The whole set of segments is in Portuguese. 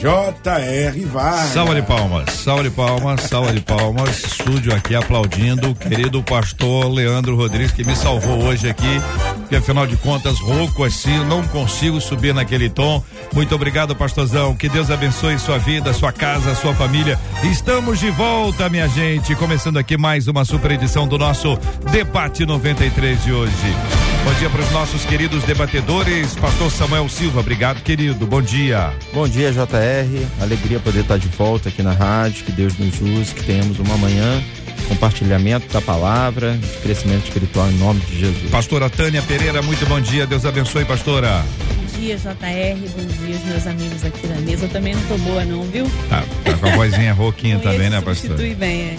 J.R. Vargas. Salva de palmas, salva de palmas, salva de palmas. Estúdio aqui aplaudindo o querido pastor Leandro Rodrigues que me salvou hoje aqui, porque afinal de contas, rouco assim, não consigo subir naquele tom. Muito obrigado, pastorzão. Que Deus abençoe sua vida, sua casa, sua família. Estamos de volta, minha gente, começando aqui mais uma super edição do nosso Debate 93 de hoje. Bom dia para os nossos queridos debatedores. Pastor Samuel Silva, obrigado, querido. Bom dia. Bom dia, JR. Alegria poder estar de volta aqui na rádio. Que Deus nos use, que tenhamos uma manhã compartilhamento da palavra, de crescimento espiritual em nome de Jesus. Pastora Tânia Pereira, muito bom dia. Deus abençoe, pastora. Bom dia, JR. Bom dia, os meus amigos aqui da mesa. Eu também não tô boa, não, viu? Tá, tá com a vozinha rouquinha também, né, se pastora? substituir bem, é.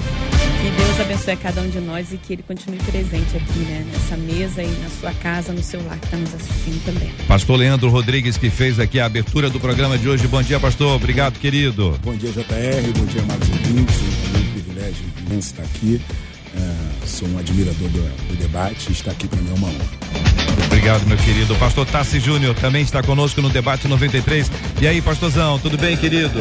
Que Deus abençoe a cada um de nós e que Ele continue presente aqui, né? Nessa mesa e na sua casa, no seu lar que está nos assistindo também. Pastor Leandro Rodrigues que fez aqui a abertura do programa de hoje. Bom dia, pastor. Obrigado, querido. Bom dia, JR. Bom dia, amados ouvintes. Privilégio imenso estar aqui. É, sou um admirador do, do debate e estar aqui para mim é uma honra. Obrigado, meu querido. Pastor Tassi Júnior também está conosco no debate 93. E aí, pastorzão, tudo bem, querido?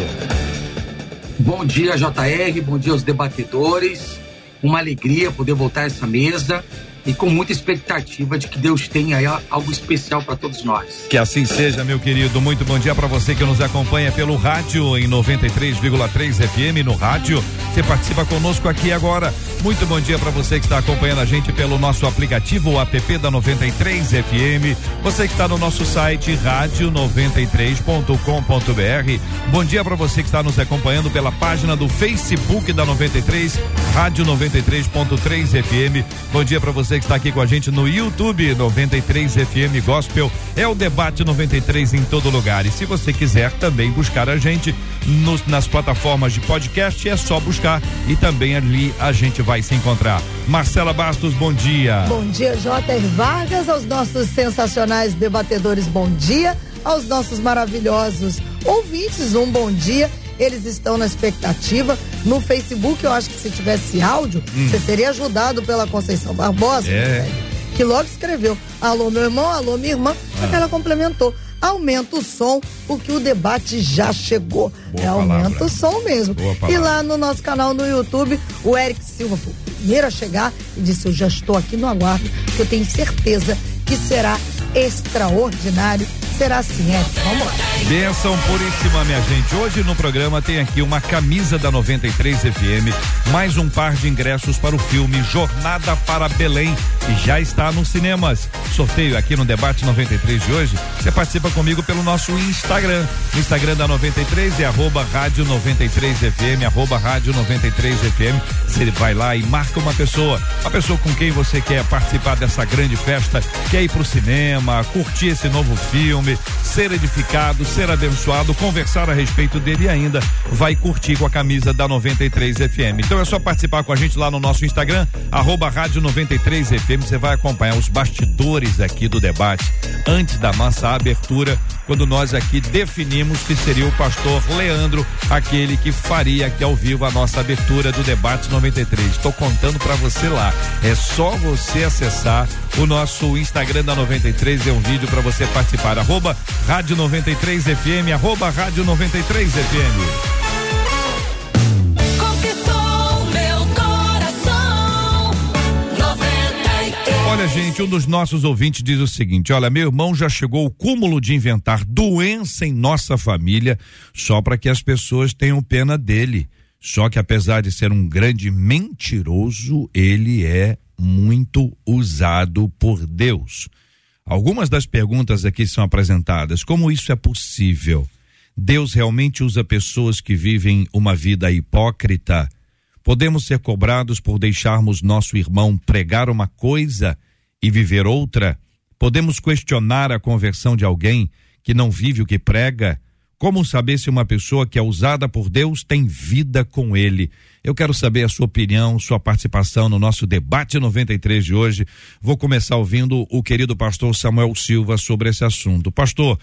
Bom dia, JR, bom dia aos debatedores. Uma alegria poder voltar a essa mesa e com muita expectativa de que Deus tenha aí algo especial para todos nós. Que assim seja, meu querido. Muito bom dia para você que nos acompanha pelo rádio em 93,3 FM no rádio. Você participa conosco aqui agora. Muito bom dia para você que está acompanhando a gente pelo nosso aplicativo, app da 93 FM. Você que está no nosso site rádio93.com.br. Bom dia para você que está nos acompanhando pela página do Facebook da 93, Rádio 93.3 FM. Bom dia para você que está aqui com a gente no YouTube 93 FM Gospel. É o debate 93 em todo lugar. E se você quiser também buscar a gente nos, nas plataformas de podcast, é só buscar e também ali a gente vai se encontrar. Marcela Bastos, bom dia. Bom dia, J.R. Vargas, aos nossos sensacionais debatedores, bom dia. Aos nossos maravilhosos ouvintes, um bom dia. Eles estão na expectativa. No Facebook, eu acho que se tivesse áudio, você seria ajudado pela Conceição Barbosa, Hum. É. velho, que logo escreveu: Alô, meu irmão, alô, minha irmã. Ah. Aí ela complementou. Aumenta o som, porque o debate já chegou. Boa é, aumenta palavra. o som mesmo. E lá no nosso canal no YouTube, o Eric Silva foi o primeiro a chegar e disse: Eu já estou aqui no aguardo, que eu tenho certeza que será extraordinário. Será assim, Eric. Vamos lá. Benção puríssima, minha gente. Hoje no programa tem aqui uma camisa da 93 FM, mais um par de ingressos para o filme Jornada para Belém, que já está nos cinemas. Sorteio aqui no debate 93 de hoje. Você participa comigo pelo nosso Instagram. O Instagram da 93 é arroba rádio 93 FM, arroba rádio 93 FM. Você vai lá e marca uma pessoa, a pessoa com quem você quer participar dessa grande festa, quer ir pro cinema, curtir esse novo filme, ser edificado, ser abençoado, conversar a respeito dele e ainda vai curtir com a camisa da 93 FM. Então é só participar com a gente lá no nosso Instagram, arroba rádio 93 FM. Você vai acompanhar os bastidores aqui do debate antes da nossa abertura, quando nós aqui definimos que seria o pastor Leandro, aquele que faria aqui ao vivo a nossa abertura do debate 93. Estou contando para você lá. É só você acessar o nosso Instagram da 93, é um vídeo para você participar. Arroba Rádio 93 FM, arroba Rádio 93 FM. Olha, gente, um dos nossos ouvintes diz o seguinte: olha, meu irmão já chegou ao cúmulo de inventar doença em nossa família só para que as pessoas tenham pena dele. Só que apesar de ser um grande mentiroso, ele é muito usado por Deus. Algumas das perguntas aqui são apresentadas. Como isso é possível? Deus realmente usa pessoas que vivem uma vida hipócrita? Podemos ser cobrados por deixarmos nosso irmão pregar uma coisa e viver outra? Podemos questionar a conversão de alguém que não vive o que prega? Como saber se uma pessoa que é usada por Deus tem vida com ele? Eu quero saber a sua opinião, sua participação no nosso debate 93 de hoje. Vou começar ouvindo o querido pastor Samuel Silva sobre esse assunto. Pastor,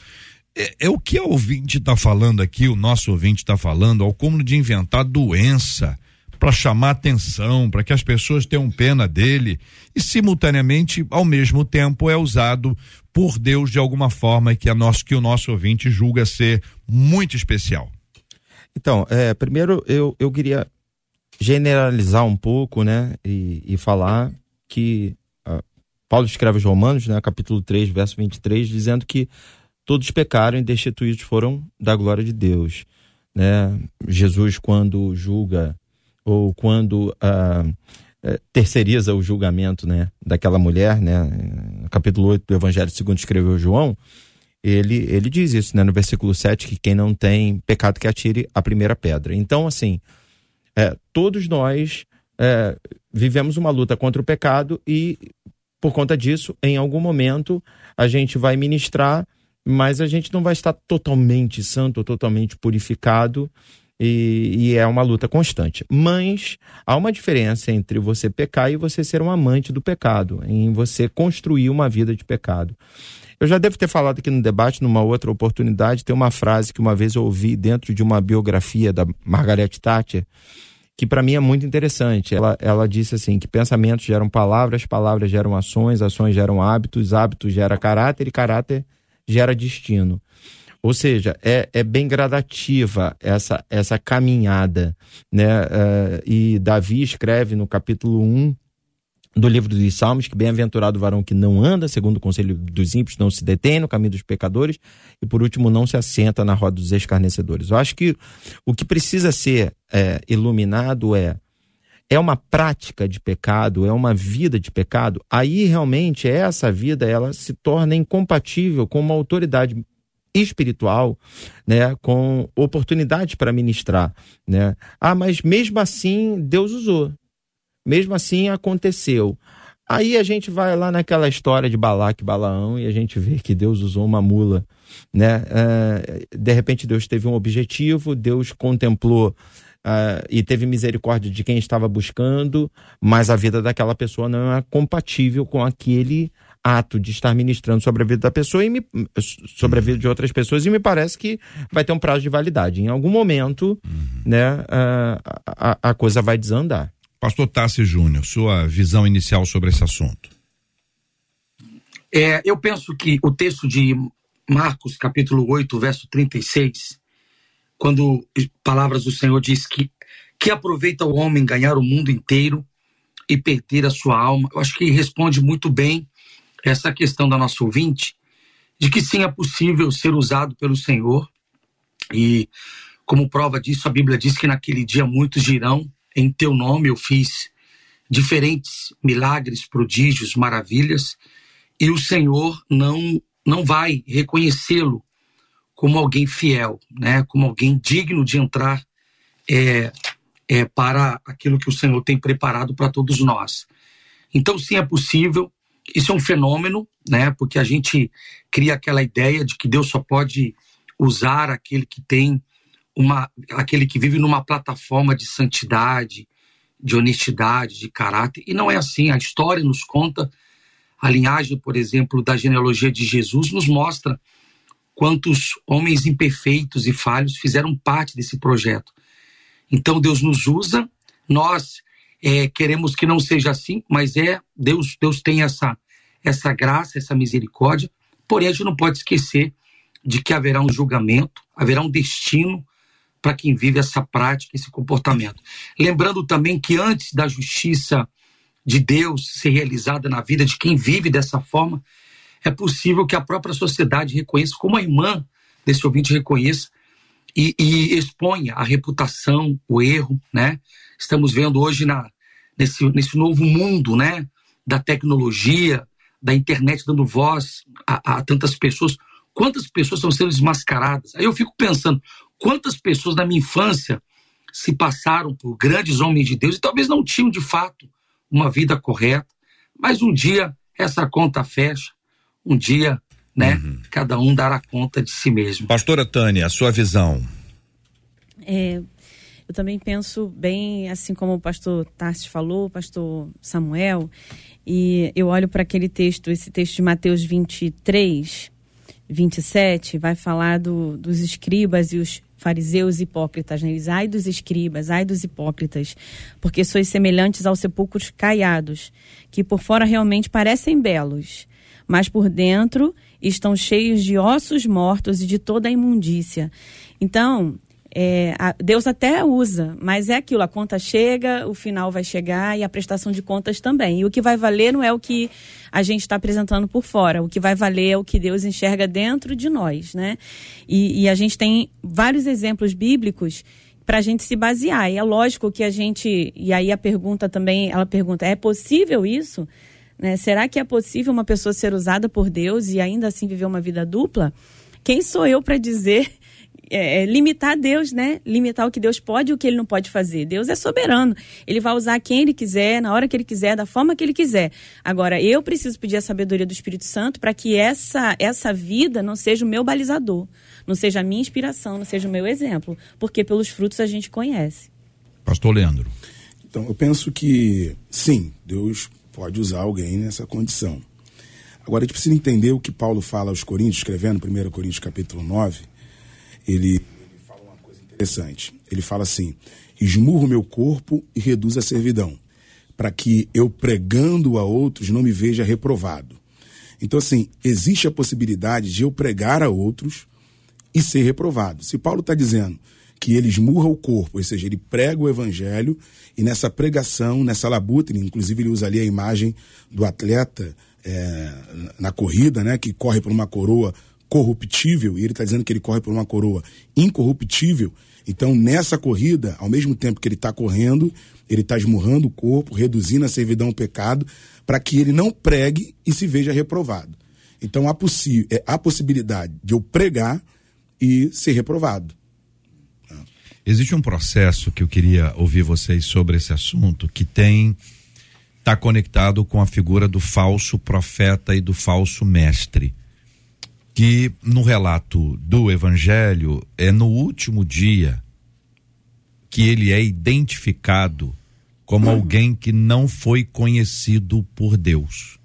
é, é o que o ouvinte está falando aqui, o nosso ouvinte está falando, ao como de inventar doença para chamar atenção, para que as pessoas tenham pena dele e simultaneamente, ao mesmo tempo, é usado por Deus de alguma forma que a nosso que o nosso ouvinte julga ser muito especial. Então, é, primeiro eu, eu queria generalizar um pouco, né, e, e falar que uh, Paulo escreve aos Romanos, né, capítulo 3, verso 23, dizendo que todos pecaram e destituídos foram da glória de Deus, né? Jesus quando julga ou quando ah, eh, terceiriza o julgamento né, daquela mulher, né, no capítulo 8 do Evangelho segundo escreveu João, ele, ele diz isso né, no versículo 7, que quem não tem pecado que atire a primeira pedra. Então, assim, é, todos nós é, vivemos uma luta contra o pecado e, por conta disso, em algum momento, a gente vai ministrar, mas a gente não vai estar totalmente santo, totalmente purificado, e, e, é uma luta constante. Mas há uma diferença entre você pecar e você ser um amante do pecado, em você construir uma vida de pecado. Eu já devo ter falado aqui no debate, numa outra oportunidade, tem uma frase que uma vez eu ouvi dentro de uma biografia da Margaret Thatcher, que para mim é muito interessante. Ela, ela disse assim: que pensamentos geram palavras, palavras geram ações, ações geram hábitos, hábitos gera caráter e caráter gera destino. Ou seja, é, é bem gradativa essa, essa caminhada. Né? Uh, e Davi escreve no capítulo 1 do livro dos Salmos, que bem-aventurado o varão que não anda segundo o conselho dos ímpios, não se detém no caminho dos pecadores e, por último, não se assenta na roda dos escarnecedores. Eu acho que o que precisa ser é, iluminado é é uma prática de pecado, é uma vida de pecado, aí realmente essa vida ela se torna incompatível com uma autoridade espiritual, né, com oportunidade para ministrar, né? Ah, mas mesmo assim Deus usou. Mesmo assim aconteceu. Aí a gente vai lá naquela história de Balaque e Balaão e a gente vê que Deus usou uma mula, né? Uh, de repente Deus teve um objetivo, Deus contemplou uh, e teve misericórdia de quem estava buscando, mas a vida daquela pessoa não é compatível com aquele ato de estar ministrando sobre a vida da pessoa e me, sobre a vida de outras pessoas e me parece que vai ter um prazo de validade. Em algum momento, uhum. né, a, a, a, coisa vai desandar. Pastor Tassi Júnior, sua visão inicial sobre esse assunto. É, eu penso que o texto de Marcos, capítulo 8, verso 36, quando palavras do Senhor diz que que aproveita o homem ganhar o mundo inteiro e perder a sua alma, eu acho que responde muito bem essa questão da nossa ouvinte, de que sim é possível ser usado pelo Senhor. E como prova disso, a Bíblia diz que naquele dia muitos dirão: Em teu nome eu fiz diferentes milagres, prodígios, maravilhas, e o Senhor não, não vai reconhecê-lo como alguém fiel, né? como alguém digno de entrar é, é, para aquilo que o Senhor tem preparado para todos nós. Então, sim, é possível, isso é um fenômeno, né? Porque a gente cria aquela ideia de que Deus só pode usar aquele que tem uma, aquele que vive numa plataforma de santidade, de honestidade, de caráter. E não é assim. A história nos conta, a linhagem, por exemplo, da genealogia de Jesus nos mostra quantos homens imperfeitos e falhos fizeram parte desse projeto. Então Deus nos usa, nós é, queremos que não seja assim, mas é Deus. Deus tem essa essa graça, essa misericórdia. Porém, a gente não pode esquecer de que haverá um julgamento, haverá um destino para quem vive essa prática, esse comportamento. Lembrando também que antes da justiça de Deus ser realizada na vida de quem vive dessa forma, é possível que a própria sociedade reconheça, como a irmã desse ouvinte reconheça, e, e exponha a reputação, o erro, né? Estamos vendo hoje na, nesse, nesse novo mundo, né? Da tecnologia, da internet dando voz a, a tantas pessoas. Quantas pessoas estão sendo desmascaradas? Aí eu fico pensando, quantas pessoas na minha infância se passaram por grandes homens de Deus e talvez não tinham de fato uma vida correta, mas um dia essa conta fecha, um dia né? Cada um dará conta de si mesmo. Pastora Tânia, a sua visão. É, eu também penso bem, assim como o pastor Tarsis falou, o pastor Samuel, e eu olho para aquele texto, esse texto de Mateus 23, 27, vai falar do, dos escribas e os fariseus hipócritas, né? Eles, ai dos escribas, ai dos hipócritas, porque sois semelhantes aos sepulcros caiados, que por fora realmente parecem belos, mas por dentro estão cheios de ossos mortos e de toda a imundícia. Então, é, a- Deus até usa, mas é aquilo, a conta chega, o final vai chegar e a prestação de contas também. E o que vai valer não é o que a gente está apresentando por fora, o que vai valer é o que Deus enxerga dentro de nós, né? E, e a gente tem vários exemplos bíblicos para a gente se basear. E é lógico que a gente. E aí a pergunta também, ela pergunta: é possível isso? Né? Será que é possível uma pessoa ser usada por Deus e ainda assim viver uma vida dupla? Quem sou eu para dizer é, é, limitar Deus, né? Limitar o que Deus pode e o que ele não pode fazer. Deus é soberano. Ele vai usar quem ele quiser, na hora que ele quiser, da forma que ele quiser. Agora, eu preciso pedir a sabedoria do Espírito Santo para que essa, essa vida não seja o meu balizador, não seja a minha inspiração, não seja o meu exemplo. Porque pelos frutos a gente conhece. Pastor Leandro. Então, eu penso que, sim, Deus pode usar alguém nessa condição. Agora, a gente precisa entender o que Paulo fala aos Coríntios, escrevendo 1 Coríntios capítulo 9. Ele, fala uma coisa interessante. Ele fala assim: esmurro meu corpo e reduzo a servidão, para que eu pregando a outros não me veja reprovado. Então, assim, existe a possibilidade de eu pregar a outros e ser reprovado. Se Paulo está dizendo que ele esmurra o corpo, ou seja, ele prega o evangelho e nessa pregação, nessa labuta, inclusive ele usa ali a imagem do atleta é, na corrida, né, que corre por uma coroa corruptível, e ele está dizendo que ele corre por uma coroa incorruptível. Então, nessa corrida, ao mesmo tempo que ele está correndo, ele está esmurrando o corpo, reduzindo a servidão ao pecado, para que ele não pregue e se veja reprovado. Então, há, possi é, há possibilidade de eu pregar e ser reprovado. Existe um processo que eu queria ouvir vocês sobre esse assunto que tem está conectado com a figura do falso profeta e do falso mestre. Que no relato do evangelho é no último dia que ele é identificado como alguém que não foi conhecido por Deus.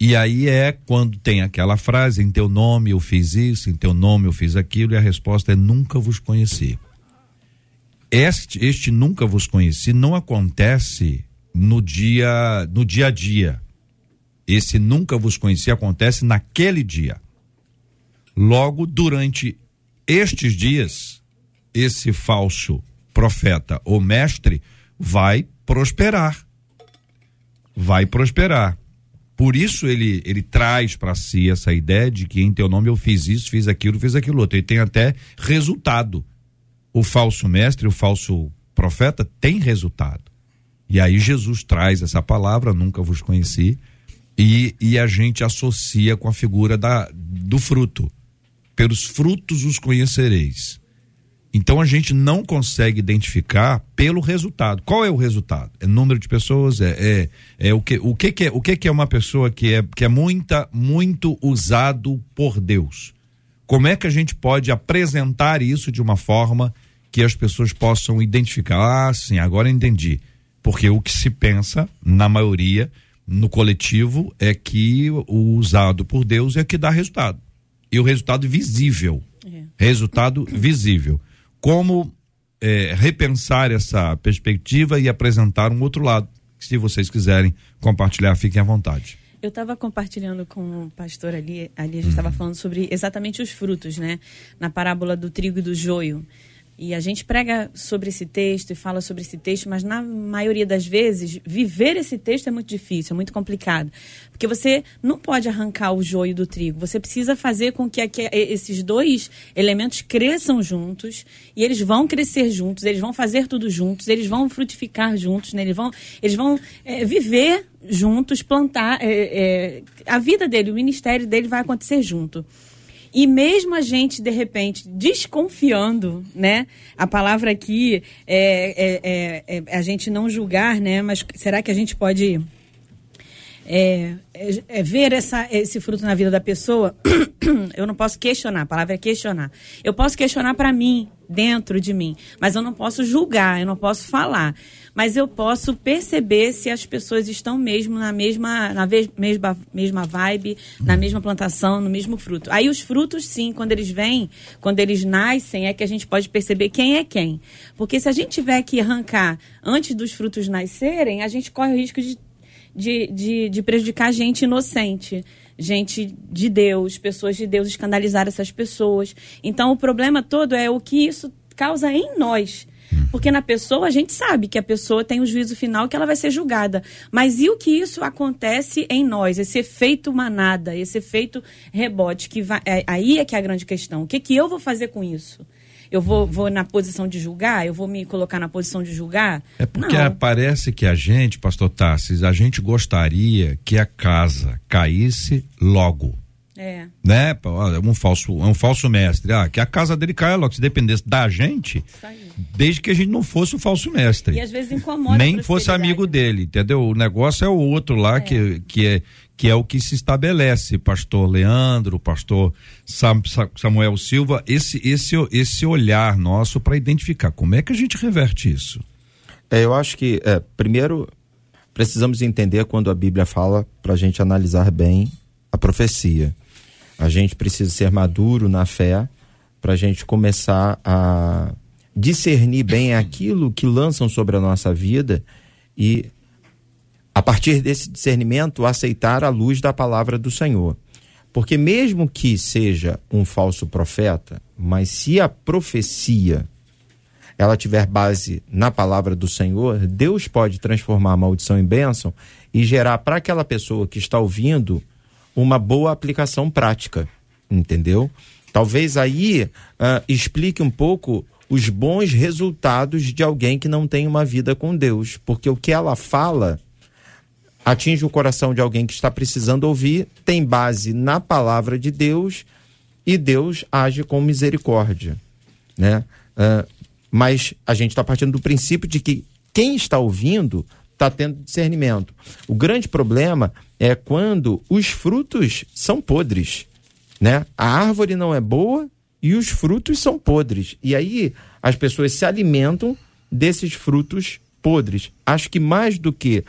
E aí é quando tem aquela frase: em teu nome eu fiz isso, em teu nome eu fiz aquilo, e a resposta é: nunca vos conheci. Este, este nunca vos conheci não acontece no dia, no dia a dia. Esse nunca vos conheci acontece naquele dia. Logo, durante estes dias, esse falso profeta ou mestre vai prosperar. Vai prosperar. Por isso ele, ele traz para si essa ideia de que em teu nome eu fiz isso, fiz aquilo, fiz aquilo outro. Ele tem até resultado. O falso mestre, o falso profeta tem resultado. E aí Jesus traz essa palavra, nunca vos conheci, e, e a gente associa com a figura da, do fruto. Pelos frutos os conhecereis. Então a gente não consegue identificar pelo resultado. Qual é o resultado? É número de pessoas? É, é, é o que o que, que é o que, que é uma pessoa que é que é muita muito usado por Deus? Como é que a gente pode apresentar isso de uma forma que as pessoas possam identificar? Ah, sim, agora entendi. Porque o que se pensa, na maioria, no coletivo, é que o usado por Deus é que dá resultado. E o resultado visível. Resultado visível. Como é, repensar essa perspectiva e apresentar um outro lado? Se vocês quiserem compartilhar, fiquem à vontade. Eu estava compartilhando com o pastor ali, ali a gente estava falando sobre exatamente os frutos, né? Na parábola do trigo e do joio. E a gente prega sobre esse texto e fala sobre esse texto, mas na maioria das vezes, viver esse texto é muito difícil, é muito complicado. Porque você não pode arrancar o joio do trigo. Você precisa fazer com que esses dois elementos cresçam juntos e eles vão crescer juntos, eles vão fazer tudo juntos, eles vão frutificar juntos, né? eles vão, eles vão é, viver juntos, plantar. é, é, a vida dele, o ministério dele vai acontecer junto. E mesmo a gente, de repente, desconfiando, né? A palavra aqui é, é, é- é a gente não julgar, né? Mas será que a gente pode é, é- é ver essa, esse fruto na vida da pessoa, eu não posso questionar, a palavra é questionar. Eu posso questionar para mim, dentro de mim, mas eu não posso julgar, eu não posso falar. Mas eu posso perceber se as pessoas estão mesmo na mesma, na mesma, mesma vibe, na mesma plantação, no mesmo fruto. Aí os frutos, sim, quando eles vêm, quando eles nascem, é que a gente pode perceber quem é quem. Porque se a gente tiver que arrancar antes dos frutos nascerem, a gente corre o risco de de, de, de prejudicar gente inocente, gente de Deus, pessoas de Deus, escandalizar essas pessoas. Então, o problema todo é o que isso causa em nós. Porque na pessoa a gente sabe que a pessoa tem o juízo final que ela vai ser julgada. Mas e o que isso acontece em nós? Esse efeito manada, esse efeito rebote, que vai, é- aí é que é a grande questão. O que, que eu vou fazer com isso? Eu vou, vou na posição de julgar? Eu vou me colocar na posição de julgar? É porque Não. parece que a gente, pastor Tarsis, a gente gostaria que a casa caísse logo. É. Né? É Um falso, é um falso mestre. Ah, que a casa dele caia logo, se dependesse da gente, desde que a gente não fosse o falso mestre. E às vezes incomoda. Nem fosse amigo dele, entendeu? O negócio é o outro lá que, que, é, que é o que se estabelece. Pastor Leandro, pastor Sam- Sa- Samuel Silva, esse, esse, esse olhar nosso para identificar como é que a gente reverte isso. É, eu acho que, é, primeiro, precisamos entender quando a Bíblia fala para a gente analisar bem a profecia. A gente precisa ser maduro na fé para a gente começar a discernir bem aquilo que lançam sobre a nossa vida e, a partir desse discernimento, aceitar a luz da palavra do Senhor. Porque, mesmo que seja um falso profeta, mas se a profecia ela tiver base na palavra do Senhor, Deus pode transformar a maldição em bênção e gerar para aquela pessoa que está ouvindo uma boa aplicação prática, entendeu? Talvez aí ah, explique um pouco os bons resultados de alguém que não tem uma vida com Deus, porque o que ela fala atinge o coração de alguém que está precisando ouvir, tem base na palavra de Deus e Deus age com misericórdia, né? Ah, mas a gente está partindo do princípio de que quem está ouvindo está tendo discernimento. O grande problema é quando os frutos são podres, né? A árvore não é boa e os frutos são podres. E aí as pessoas se alimentam desses frutos podres. Acho que mais do que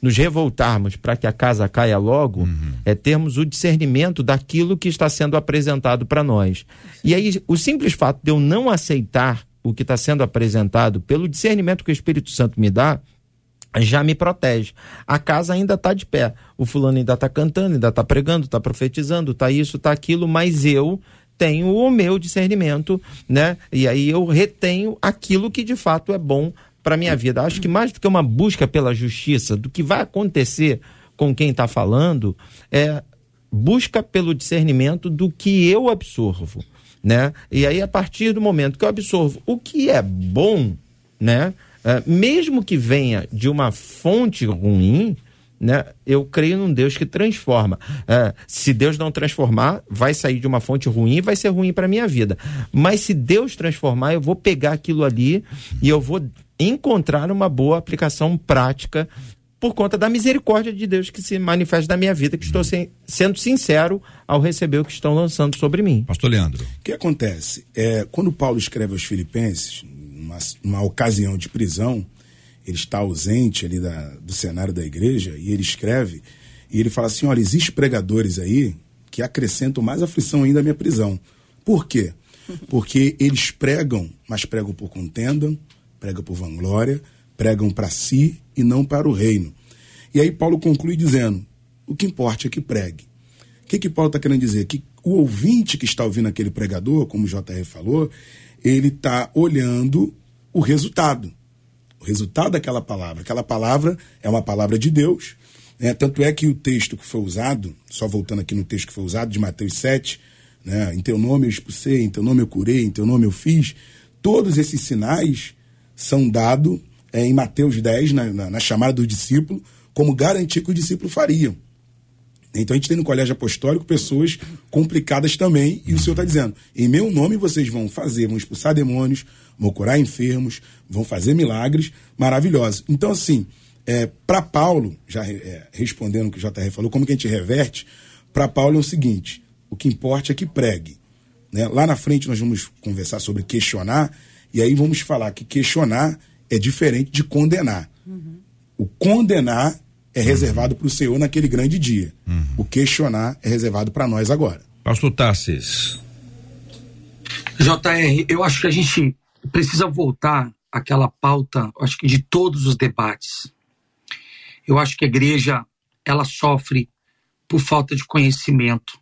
nos revoltarmos para que a casa caia logo, é termos o discernimento daquilo que está sendo apresentado para nós. E aí, o simples fato de eu não aceitar o que está sendo apresentado pelo discernimento que o Espírito Santo me dá, já me protege. A casa ainda está de pé. O fulano ainda está cantando, ainda está pregando, está profetizando, está isso, está aquilo, mas eu tenho o meu discernimento, né? E aí eu retenho aquilo que de fato é bom para minha vida. Acho que mais do que uma busca pela justiça, do que vai acontecer com quem está falando, é busca pelo discernimento do que eu absorvo, né? E aí a partir do momento que eu absorvo o que é bom, né? É, mesmo que venha de uma fonte ruim, né? Eu creio num Deus que transforma. É, se Deus não transformar, vai sair de uma fonte ruim e vai ser ruim para minha vida. Mas se Deus transformar, eu vou pegar aquilo ali e eu vou encontrar uma boa aplicação prática por conta da misericórdia de Deus que se manifesta na minha vida, que estou sem- sendo sincero ao receber o que estão lançando sobre mim. Pastor Leandro. O que acontece? É, quando Paulo escreve aos Filipenses, numa, numa ocasião de prisão, ele está ausente ali da- do cenário da igreja, e ele escreve, e ele fala assim: olha, existem pregadores aí que acrescentam mais aflição ainda à minha prisão. Por quê? Porque eles pregam, mas pregam por contenda, pregam por vanglória, pregam para si e não para o reino. E aí Paulo conclui dizendo: o que importa é que pregue. O que, que Paulo está querendo dizer? Que o ouvinte que está ouvindo aquele pregador, como o JR falou, ele está olhando o resultado. O resultado daquela palavra. Aquela palavra é uma palavra de Deus. né? Tanto é que o texto que foi usado, só voltando aqui no texto que foi usado, de Mateus 7, né? em teu nome eu expulsei, em teu nome eu curei, em teu nome eu fiz, todos esses sinais são dados é, em Mateus 10, na, na, na chamada do discípulo, como garantia que o discípulo faria. Então a gente tem no colégio apostólico pessoas complicadas também, e o Senhor está dizendo: em meu nome vocês vão fazer, vão expulsar demônios, vão curar enfermos, vão fazer milagres maravilhosos. Então, assim, É, para Paulo, já é, respondendo o que o JR falou, como que a gente reverte? Para Paulo é o seguinte: o que importa é que pregue. Né? Lá na frente nós vamos conversar sobre questionar, e aí vamos falar que questionar é diferente de condenar. O condenar é reservado para o Senhor naquele grande dia. O questionar é reservado para nós agora. Pastor Tassis. JR, eu acho que a gente precisa voltar àquela pauta, acho que de todos os debates. Eu acho que a igreja, ela sofre por falta de conhecimento.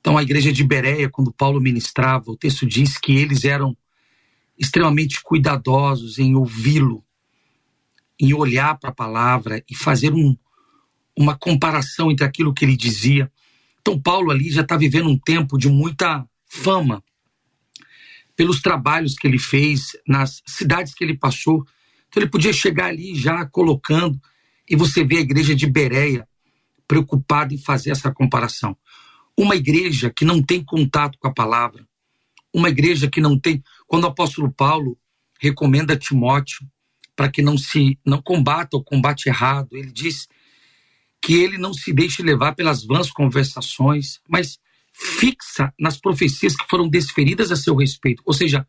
Então, a igreja de Bereia, quando Paulo ministrava, o texto diz que eles eram extremamente cuidadosos em ouvi-lo, em olhar para a palavra e fazer um, uma comparação entre aquilo que ele dizia. Então, Paulo ali já está vivendo um tempo de muita fama pelos trabalhos que ele fez nas cidades que ele passou. Então, ele podia chegar ali já colocando, e você vê a igreja de Bereia preocupada em fazer essa comparação. Uma igreja que não tem contato com a palavra, uma igreja que não tem. Quando o apóstolo Paulo recomenda a Timóteo para que não se não combata o combate errado, ele diz que ele não se deixe levar pelas vãs conversações, mas fixa nas profecias que foram desferidas a seu respeito. Ou seja,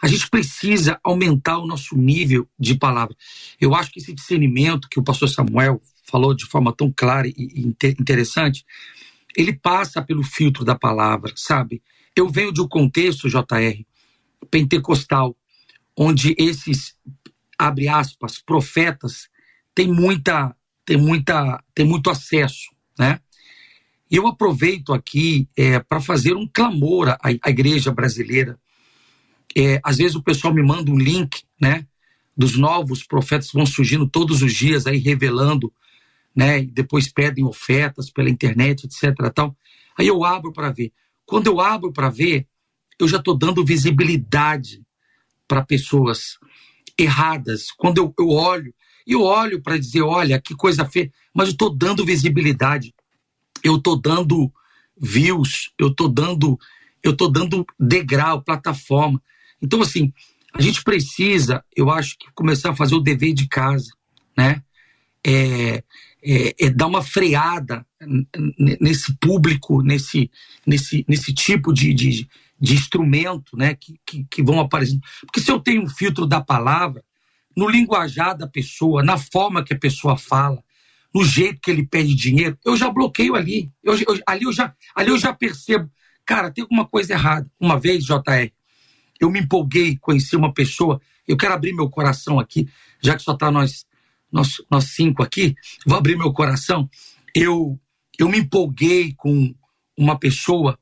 a gente precisa aumentar o nosso nível de palavra. Eu acho que esse discernimento que o pastor Samuel falou de forma tão clara e interessante, ele passa pelo filtro da palavra, sabe? Eu venho de um contexto, JR, pentecostal, onde esses, abre aspas, profetas têm muita, tem muita, tem muito acesso, né? E eu aproveito aqui é, para fazer um clamor à, à igreja brasileira. É, às vezes o pessoal me manda um link, né? Dos novos profetas que vão surgindo todos os dias aí revelando, né? E depois pedem ofertas pela internet, etc. Tal. Aí eu abro para ver. Quando eu abro para ver, eu já estou dando visibilidade para pessoas erradas. Quando eu, eu olho, eu olho para dizer, olha, que coisa feia, mas eu estou dando visibilidade eu estou dando views, eu estou dando, eu tô dando degrau, plataforma. Então, assim, a gente precisa, eu acho que começar a fazer o dever de casa, né? É, é, é dar uma freada nesse público, nesse, nesse, nesse tipo de, de, de instrumento, né? Que, que, que vão aparecendo. Porque se eu tenho um filtro da palavra, no linguajar da pessoa, na forma que a pessoa fala, no jeito que ele pede dinheiro, eu já bloqueio ali. Eu, eu, ali, eu já, ali eu já percebo. Cara, tem alguma coisa errada. Uma vez, JR, eu me empolguei, conheci uma pessoa. Eu quero abrir meu coração aqui, já que só está nós, nós, nós cinco aqui, vou abrir meu coração. Eu, eu me empolguei com uma pessoa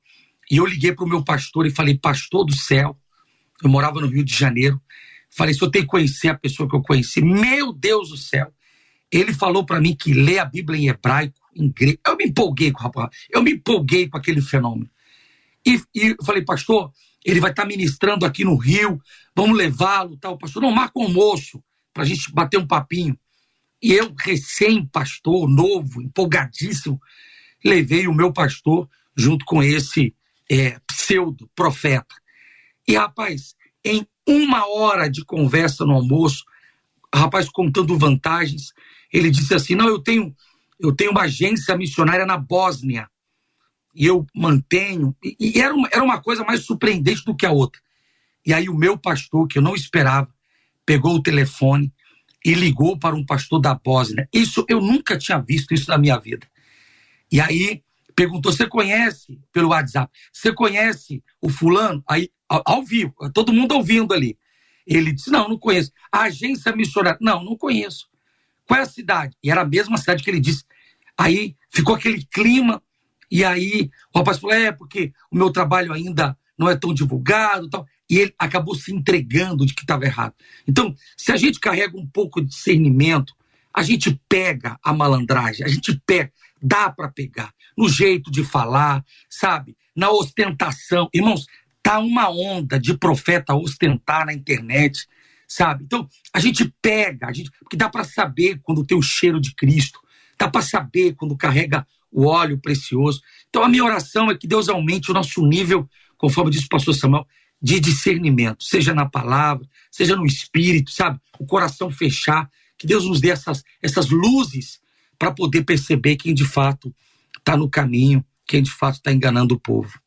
e eu liguei para o meu pastor e falei, pastor do céu, eu morava no Rio de Janeiro. Falei, se eu tenho que conhecer a pessoa que eu conheci, meu Deus do céu, ele falou para mim que lê a Bíblia em hebraico, em grego. Eu me empolguei com o rapaz, eu me empolguei com aquele fenômeno. E, e falei, pastor, ele vai estar tá ministrando aqui no Rio, vamos levá-lo, tal. Pastor, não, marca um almoço para a gente bater um papinho. E eu, recém-pastor, novo, empolgadíssimo, levei o meu pastor junto com esse é, pseudo-profeta. E, rapaz, em uma hora de conversa no almoço, rapaz contando vantagens, ele disse assim: "Não, eu tenho eu tenho uma agência missionária na Bósnia e eu mantenho". E, e era uma, era uma coisa mais surpreendente do que a outra. E aí o meu pastor, que eu não esperava, pegou o telefone e ligou para um pastor da Bósnia. Isso eu nunca tinha visto isso na minha vida. E aí perguntou: "Você conhece pelo WhatsApp? Você conhece o fulano?" Aí ao, ao vivo, todo mundo ouvindo ali. Ele disse: Não, não conheço. A agência missionária: Não, não conheço. Qual é a cidade? E era a mesma cidade que ele disse. Aí ficou aquele clima, e aí o rapaz falou: É, porque o meu trabalho ainda não é tão divulgado tal. E ele acabou se entregando de que estava errado. Então, se a gente carrega um pouco de discernimento, a gente pega a malandragem, a gente pega, dá para pegar, no jeito de falar, sabe? Na ostentação. Irmãos, Tá uma onda de profeta ostentar na internet, sabe? Então, a gente pega, a gente, porque dá para saber quando tem o cheiro de Cristo, dá para saber quando carrega o óleo precioso. Então, a minha oração é que Deus aumente o nosso nível, conforme disse o pastor Samuel, de discernimento, seja na palavra, seja no espírito, sabe? O coração fechar Que Deus nos dê essas, essas luzes para poder perceber quem de fato está no caminho, quem de fato está enganando o povo.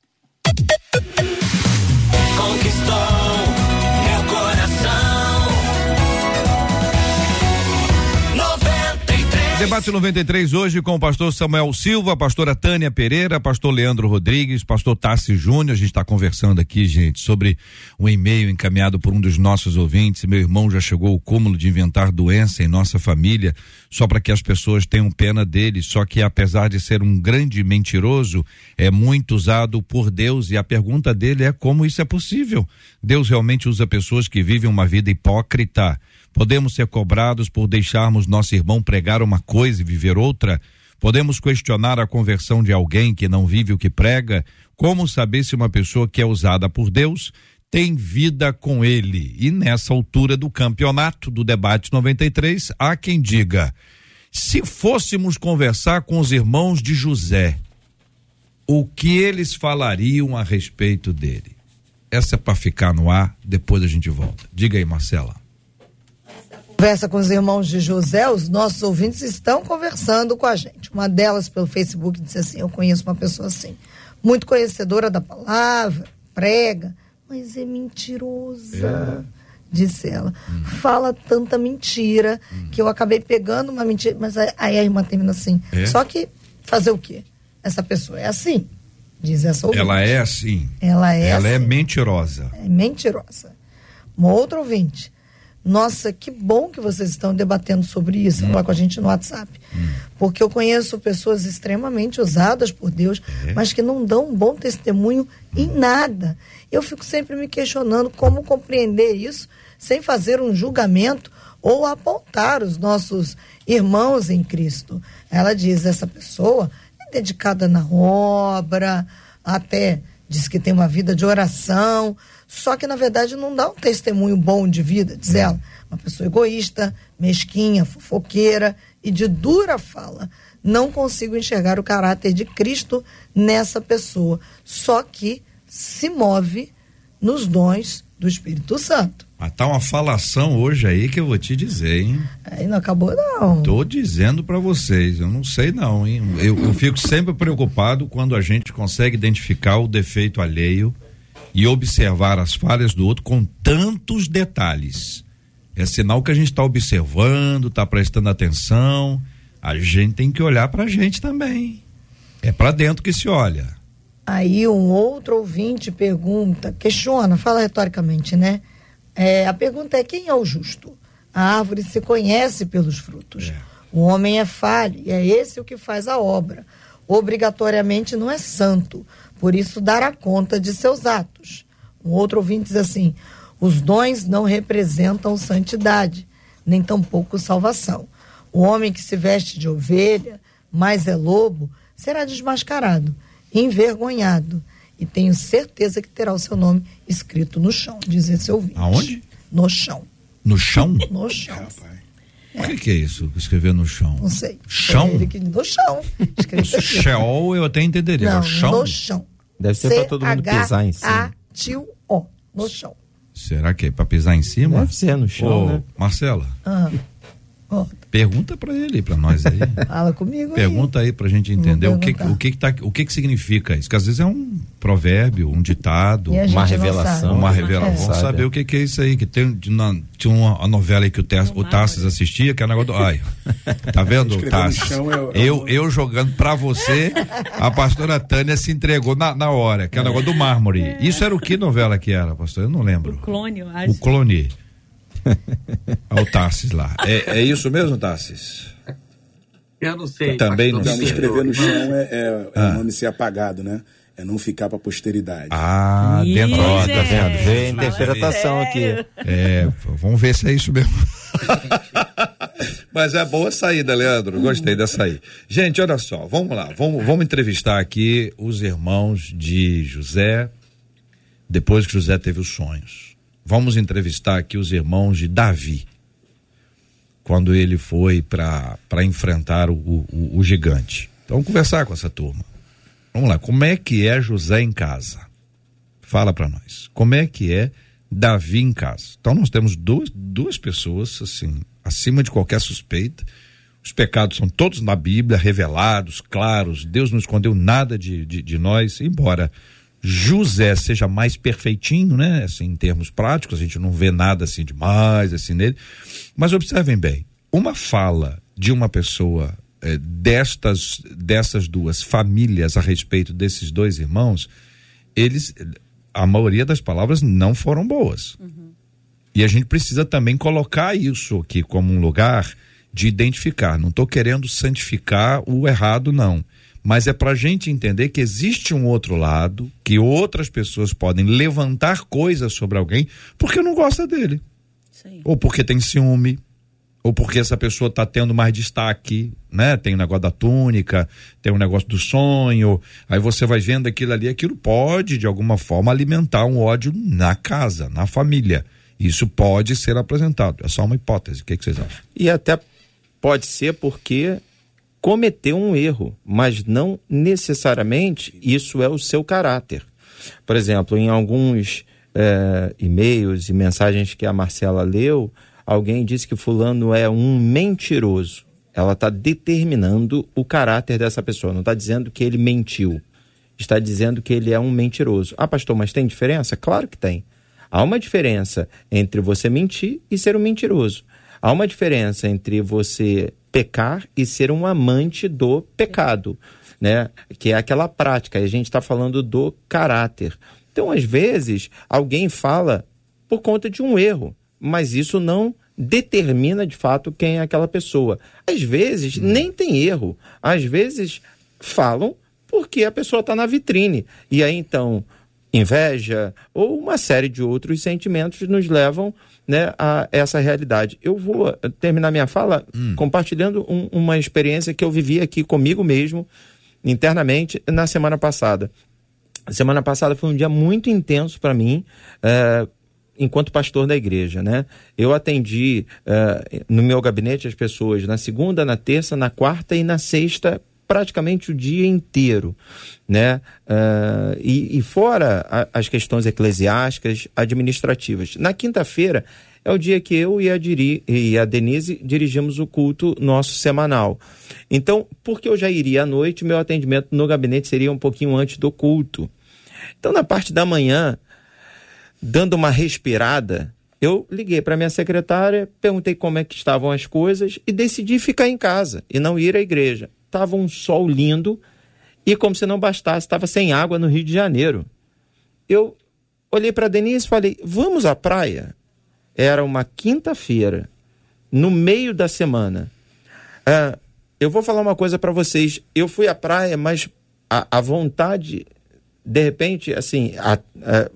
Debate 93 hoje com o pastor Samuel Silva, pastora Tânia Pereira, pastor Leandro Rodrigues, pastor Tassi Júnior. A gente está conversando aqui, gente, sobre um e-mail encaminhado por um dos nossos ouvintes. Meu irmão já chegou ao cúmulo de inventar doença em nossa família só para que as pessoas tenham pena dele. Só que, apesar de ser um grande mentiroso, é muito usado por Deus. E a pergunta dele é como isso é possível. Deus realmente usa pessoas que vivem uma vida hipócrita. Podemos ser cobrados por deixarmos nosso irmão pregar uma coisa e viver outra? Podemos questionar a conversão de alguém que não vive o que prega? Como saber se uma pessoa que é usada por Deus tem vida com ele? E nessa altura do campeonato do debate 93, há quem diga: se fôssemos conversar com os irmãos de José, o que eles falariam a respeito dele? Essa é para ficar no ar, depois a gente volta. Diga aí, Marcela. Conversa com os irmãos de José, os nossos ouvintes estão conversando com a gente. Uma delas pelo Facebook disse assim: Eu conheço uma pessoa assim, muito conhecedora da palavra, prega, mas é mentirosa. Disse ela. Fala tanta mentira que eu acabei pegando uma mentira. Mas aí a irmã termina assim. É? Só que fazer o quê? Essa pessoa é assim, diz essa ouvinte. Ela é assim. Ela é Ela é assim. mentirosa. É mentirosa. Uma outra ouvinte. Nossa, que bom que vocês estão debatendo sobre isso, falar com a gente no WhatsApp. Porque eu conheço pessoas extremamente usadas por Deus, mas que não dão um bom testemunho em nada. Eu fico sempre me questionando como compreender isso sem fazer um julgamento ou apontar os nossos irmãos em Cristo. Ela diz: essa pessoa é dedicada na obra, até diz que tem uma vida de oração, só que na verdade não dá um testemunho bom de vida, diz ela. Uma pessoa egoísta, mesquinha, fofoqueira e de dura fala. Não consigo enxergar o caráter de Cristo nessa pessoa, só que se move nos dons do Espírito Santo. Mas tá uma falação hoje aí que eu vou te dizer, hein? Aí não acabou, não. Tô dizendo pra vocês, eu não sei não, hein? Eu, eu fico sempre preocupado quando a gente consegue identificar o defeito alheio e observar as falhas do outro com tantos detalhes. É sinal que a gente está observando, está prestando atenção. A gente tem que olhar pra gente também. É pra dentro que se olha. Aí um outro ouvinte pergunta, questiona, fala retoricamente, né? É, a pergunta é: quem é o justo? A árvore se conhece pelos frutos. O homem é falho e é esse o que faz a obra. Obrigatoriamente não é santo, por isso dará conta de seus atos. Um outro ouvinte diz assim: os dons não representam santidade, nem tampouco salvação. O homem que se veste de ovelha, mas é lobo, será desmascarado, envergonhado, e tenho certeza que terá o seu nome escrito no chão, diz esse ouvinte. Aonde? No chão. No chão? No chão. O que, que é isso? Escrever no chão? Não sei. Chão? No chão. Sheol eu até entenderia. Não, o chão? no chão. Deve ser pra todo mundo pisar em cima. C-H-A-T-U-O. No chão. Será que é pra pisar em cima? Deve ser no chão, Ô, né? Marcela, Ah, pergunta pra ele, pra nós aí. fala comigo aí. Pergunta aí pra gente entender o que, o que que tá, o que que significa isso, que às vezes é um provérbio, um ditado, a Uma revelação. uma revelação. É. Vamos Sabe, saber o que que é isso aí, que tem de- na- tinha uma, novela aí que o, Tess, o Tassis assistia, que é o negócio do, ai, tá vendo, Tassis? chão é o- é Eu, o- eu jogando pra você, a pastora Tânia se entregou na, na hora, que é o negócio do mármore. Isso era o que novela que era, pastor? Eu não lembro. O clone, eu O acho. clone. Olha o Tassis lá. É, é isso mesmo, Tassis? Eu não sei. Também não sei. Escrever no chão é, é, é o nome ser apagado, né? É não ficar pra posteridade. Ah, Ih, dentro. Ó, tá vendo? Vê a Fala interpretação aqui. É, vamos ver se é isso mesmo. Mas é boa saída, Leandro. Gostei dessa aí. Gente, olha só, vamos lá. Vamos, vamos entrevistar aqui os irmãos de José, depois que José teve os sonhos. Vamos entrevistar aqui os irmãos de Davi, quando ele foi para enfrentar o, o, o gigante. Então, vamos conversar com essa turma. Vamos lá, como é que é José em casa? Fala para nós. Como é que é Davi em casa? Então nós temos duas, duas pessoas assim acima de qualquer suspeita. Os pecados são todos na Bíblia, revelados, claros. Deus não escondeu nada de, de, de nós, embora José seja mais perfeitinho, né? Assim, em termos práticos, a gente não vê nada assim demais assim nele. Mas observem bem, uma fala de uma pessoa eh, destas dessas duas famílias a respeito desses dois irmãos, eles a maioria das palavras não foram boas. Uhum. E a gente precisa também colocar isso aqui como um lugar de identificar. Não estou querendo santificar o errado, não mas é para a gente entender que existe um outro lado, que outras pessoas podem levantar coisas sobre alguém porque não gosta dele. Sim. Ou porque tem ciúme, ou porque essa pessoa está tendo mais destaque, né? Tem o um negócio da túnica, tem o um negócio do sonho, aí você vai vendo aquilo ali, aquilo pode, de alguma forma, alimentar um ódio na casa, na família. Isso pode ser apresentado. É só uma hipótese. O que, que vocês acham? E até pode ser porque cometeu um erro, mas não necessariamente isso é o seu caráter. Por exemplo, em alguns é, e-mails e mensagens que a Marcela leu, alguém disse que Fulano é um mentiroso. Ela está determinando o caráter dessa pessoa, não está dizendo que ele mentiu. Está dizendo que ele é um mentiroso. Ah, pastor, mas tem diferença? Claro que tem. Há uma diferença entre você mentir e ser um mentiroso. Há uma diferença entre você pecar e ser um amante do pecado, né? Que é aquela prática. A gente está falando do caráter. Então, às vezes, alguém fala por conta de um erro, mas isso não determina de fato quem é aquela pessoa. Às vezes, hum. nem tem erro. Às vezes, falam porque a pessoa está na vitrine. E aí, então, inveja ou uma série de outros sentimentos nos levam né, a essa realidade. Eu vou terminar minha fala hum. compartilhando um, uma experiência que eu vivi aqui comigo mesmo, internamente, na semana passada. A semana passada foi um dia muito intenso para mim, é, enquanto pastor da igreja, né? Eu atendi é, no meu gabinete as pessoas na segunda, na terça, na quarta e na sexta praticamente o dia inteiro, né? Uh, e, e, fora a, as questões eclesiásticas, administrativas. Na quinta-feira é o dia que eu e a, Diri, e a Denise dirigimos o culto nosso semanal. Então, porque eu já iria à noite, meu atendimento no gabinete seria um pouquinho antes do culto. Então, na parte da manhã, dando uma respirada, eu liguei para minha secretária, perguntei como é que estavam as coisas e decidi ficar em casa e não ir à igreja estava um sol lindo e, como se não bastasse, estava sem água no Rio de Janeiro. Eu olhei para Denise e falei: Vamos à praia? Era uma quinta-feira, no meio da semana. Ah, eu vou falar uma coisa para vocês. Eu fui à praia, mas a, a vontade, de repente, assim, a, a,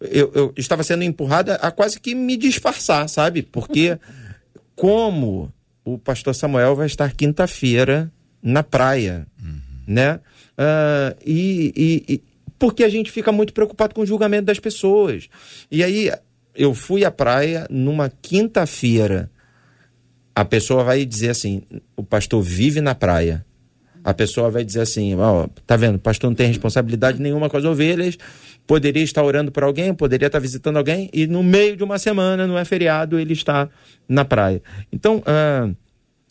eu, eu estava sendo empurrada a quase que me disfarçar, sabe? Porque como o pastor Samuel vai estar quinta-feira na praia, uhum. né? Uh, e, e, e, porque a gente fica muito preocupado com o julgamento das pessoas. E aí eu fui à praia numa quinta-feira. A pessoa vai dizer assim: o pastor vive na praia. A pessoa vai dizer assim: ó, tá vendo, o pastor não tem responsabilidade nenhuma com as ovelhas, poderia estar orando por alguém, poderia estar visitando alguém, e no meio de uma semana, não é feriado, ele está na praia. Então, uh,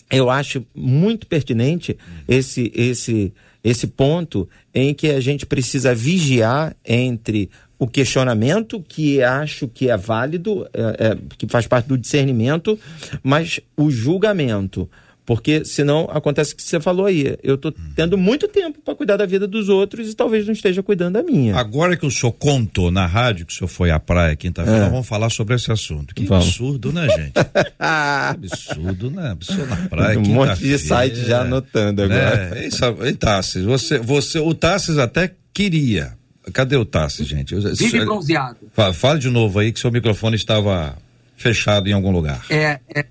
eu acho muito pertinente esse, esse, esse ponto em que a gente precisa vigiar entre o questionamento, que acho que é válido, é, é, que faz parte do discernimento, mas o julgamento. Porque senão acontece o que você falou aí. Eu estou tendo muito tempo para cuidar da vida dos outros e talvez não esteja cuidando da minha. Agora que o senhor contou na rádio que o senhor foi à praia quinta-feira, é. vamos falar sobre esse assunto. Que vamos. absurdo, né, gente? absurdo, né? Absurdo na praia. Um monte de site já anotando agora. Né? Isso, e Tassis, você, você, o Tassis até queria. Cadê o Tassis, gente? Vive bronzeado. Fala de novo aí que seu microfone estava fechado em algum lugar. É, é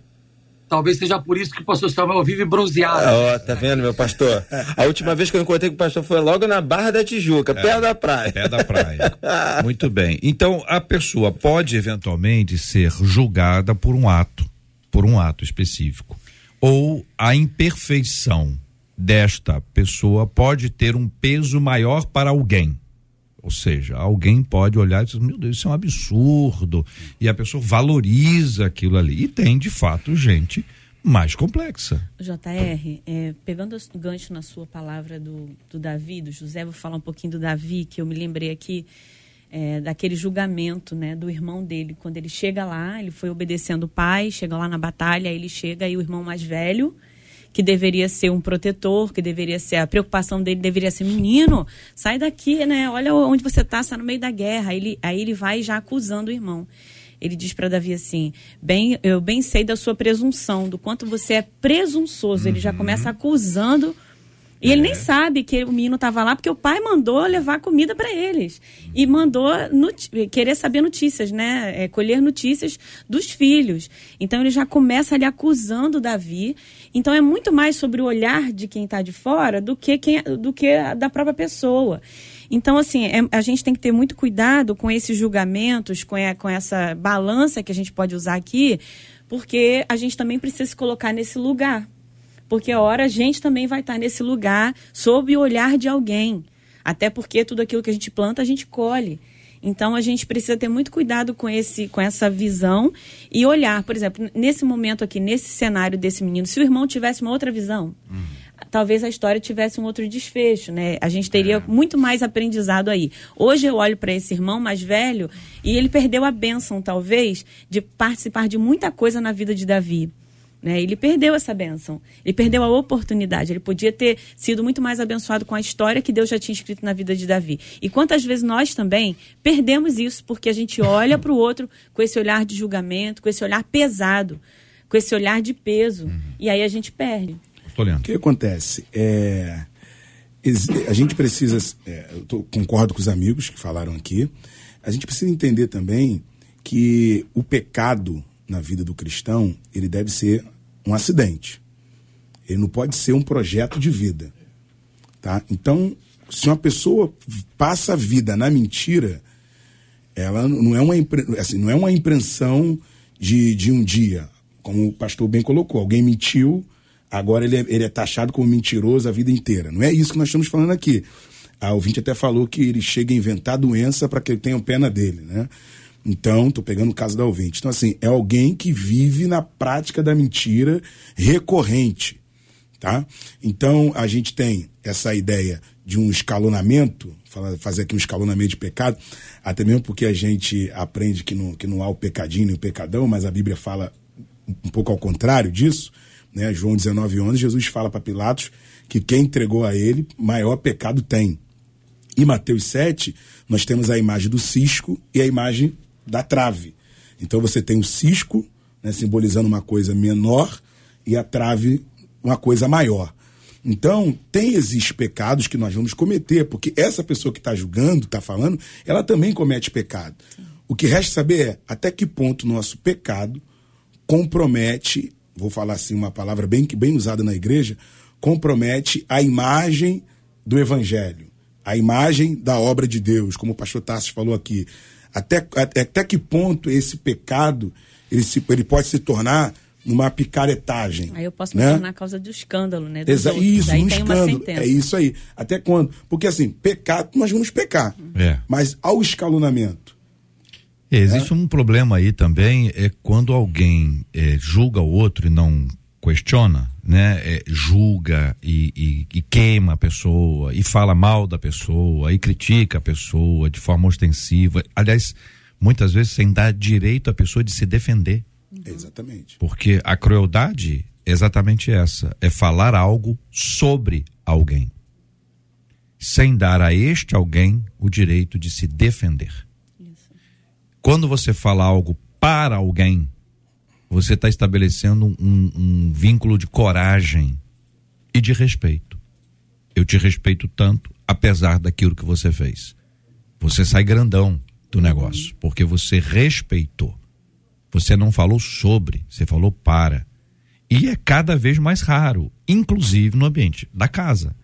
Talvez seja por isso que o pastor Samuel vive bronzeado. Ó, oh, tá vendo, meu pastor? A última vez que eu encontrei com o pastor foi logo na Barra da Tijuca, é, perto da praia. Perto da praia. Muito bem. Então, a pessoa pode eventualmente ser julgada por um ato, por um ato específico. Ou a imperfeição desta pessoa pode ter um peso maior para alguém. Ou seja, alguém pode olhar e dizer, meu Deus, isso é um absurdo. E a pessoa valoriza aquilo ali. E tem, de fato, gente mais complexa. JR, é, pegando o gancho na sua palavra do, do Davi, do José, vou falar um pouquinho do Davi, que eu me lembrei aqui é, daquele julgamento né, do irmão dele. Quando ele chega lá, ele foi obedecendo o pai, chega lá na batalha, ele chega e o irmão mais velho, que deveria ser um protetor, que deveria ser a preocupação dele deveria ser menino, sai daqui, né? Olha onde você está, está no meio da guerra. Aí ele, aí ele vai já acusando o irmão. Ele diz para Davi assim: bem, eu bem sei da sua presunção, do quanto você é presunçoso. Ele já começa acusando e ele nem sabe que o menino estava lá porque o pai mandou levar comida para eles. E mandou querer saber notícias, né? É, colher notícias dos filhos. Então ele já começa ali acusando Davi. Então é muito mais sobre o olhar de quem está de fora do que, quem, do que da própria pessoa. Então, assim, é, a gente tem que ter muito cuidado com esses julgamentos, com, a, com essa balança que a gente pode usar aqui, porque a gente também precisa se colocar nesse lugar porque a hora a gente também vai estar nesse lugar sob o olhar de alguém. Até porque tudo aquilo que a gente planta, a gente colhe. Então a gente precisa ter muito cuidado com esse com essa visão e olhar, por exemplo, nesse momento aqui, nesse cenário desse menino, se o irmão tivesse uma outra visão, uhum. talvez a história tivesse um outro desfecho, né? A gente teria é. muito mais aprendizado aí. Hoje eu olho para esse irmão mais velho e ele perdeu a bênção, talvez, de participar de muita coisa na vida de Davi. Né? Ele perdeu essa bênção, ele perdeu a oportunidade. Ele podia ter sido muito mais abençoado com a história que Deus já tinha escrito na vida de Davi. E quantas vezes nós também perdemos isso porque a gente olha para o outro com esse olhar de julgamento, com esse olhar pesado, com esse olhar de peso, uhum. e aí a gente perde. O que acontece? É, a gente precisa, é, eu tô, concordo com os amigos que falaram aqui, a gente precisa entender também que o pecado na vida do cristão, ele deve ser um acidente. Ele não pode ser um projeto de vida. Tá? Então, se uma pessoa passa a vida na mentira, ela não é uma, assim, não é uma impressão de, de um dia. Como o pastor bem colocou, alguém mentiu, agora ele é, ele é taxado como mentiroso a vida inteira. Não é isso que nós estamos falando aqui. A ouvinte até falou que ele chega a inventar doença para que ele tenha pena dele, né? Então, estou pegando o caso da ouvinte. Então, assim, é alguém que vive na prática da mentira recorrente, tá? Então, a gente tem essa ideia de um escalonamento, fazer aqui um escalonamento de pecado, até mesmo porque a gente aprende que não, que não há o pecadinho e o pecadão, mas a Bíblia fala um pouco ao contrário disso, né? João 19, 11, Jesus fala para Pilatos que quem entregou a ele, maior pecado tem. Em Mateus 7, nós temos a imagem do cisco e a imagem da trave. Então você tem o cisco, né, simbolizando uma coisa menor, e a trave, uma coisa maior. Então, tem esses pecados que nós vamos cometer, porque essa pessoa que está julgando, está falando, ela também comete pecado. O que resta saber é até que ponto nosso pecado compromete, vou falar assim uma palavra bem, bem usada na igreja, compromete a imagem do evangelho, a imagem da obra de Deus, como o pastor Tassi falou aqui. Até, até, até que ponto esse pecado ele, se, ele pode se tornar numa picaretagem. Aí eu posso né? me tornar causa do escândalo, né? Exa isso, um escândalo. É isso aí. Até quando? Porque assim, pecado, nós vamos pecar. É. Mas ao escalonamento. É, existe é. um problema aí também, é quando alguém é, julga o outro e não questiona, né, é, julga e, e, e, queima a pessoa, e fala mal da pessoa, e critica a pessoa de forma ostensiva. Aliás, muitas vezes sem dar direito à pessoa de se defender. Uhum. Exatamente. Porque a crueldade é exatamente essa: é falar algo sobre alguém, sem dar a este alguém o direito de se defender. Isso. Quando você fala algo para alguém, você está estabelecendo um, um vínculo de coragem e de respeito. Eu te respeito tanto, apesar daquilo que você fez. Você sai grandão do negócio, porque você respeitou. Você não falou sobre, você falou para. E é cada vez mais raro, inclusive no ambiente da casa.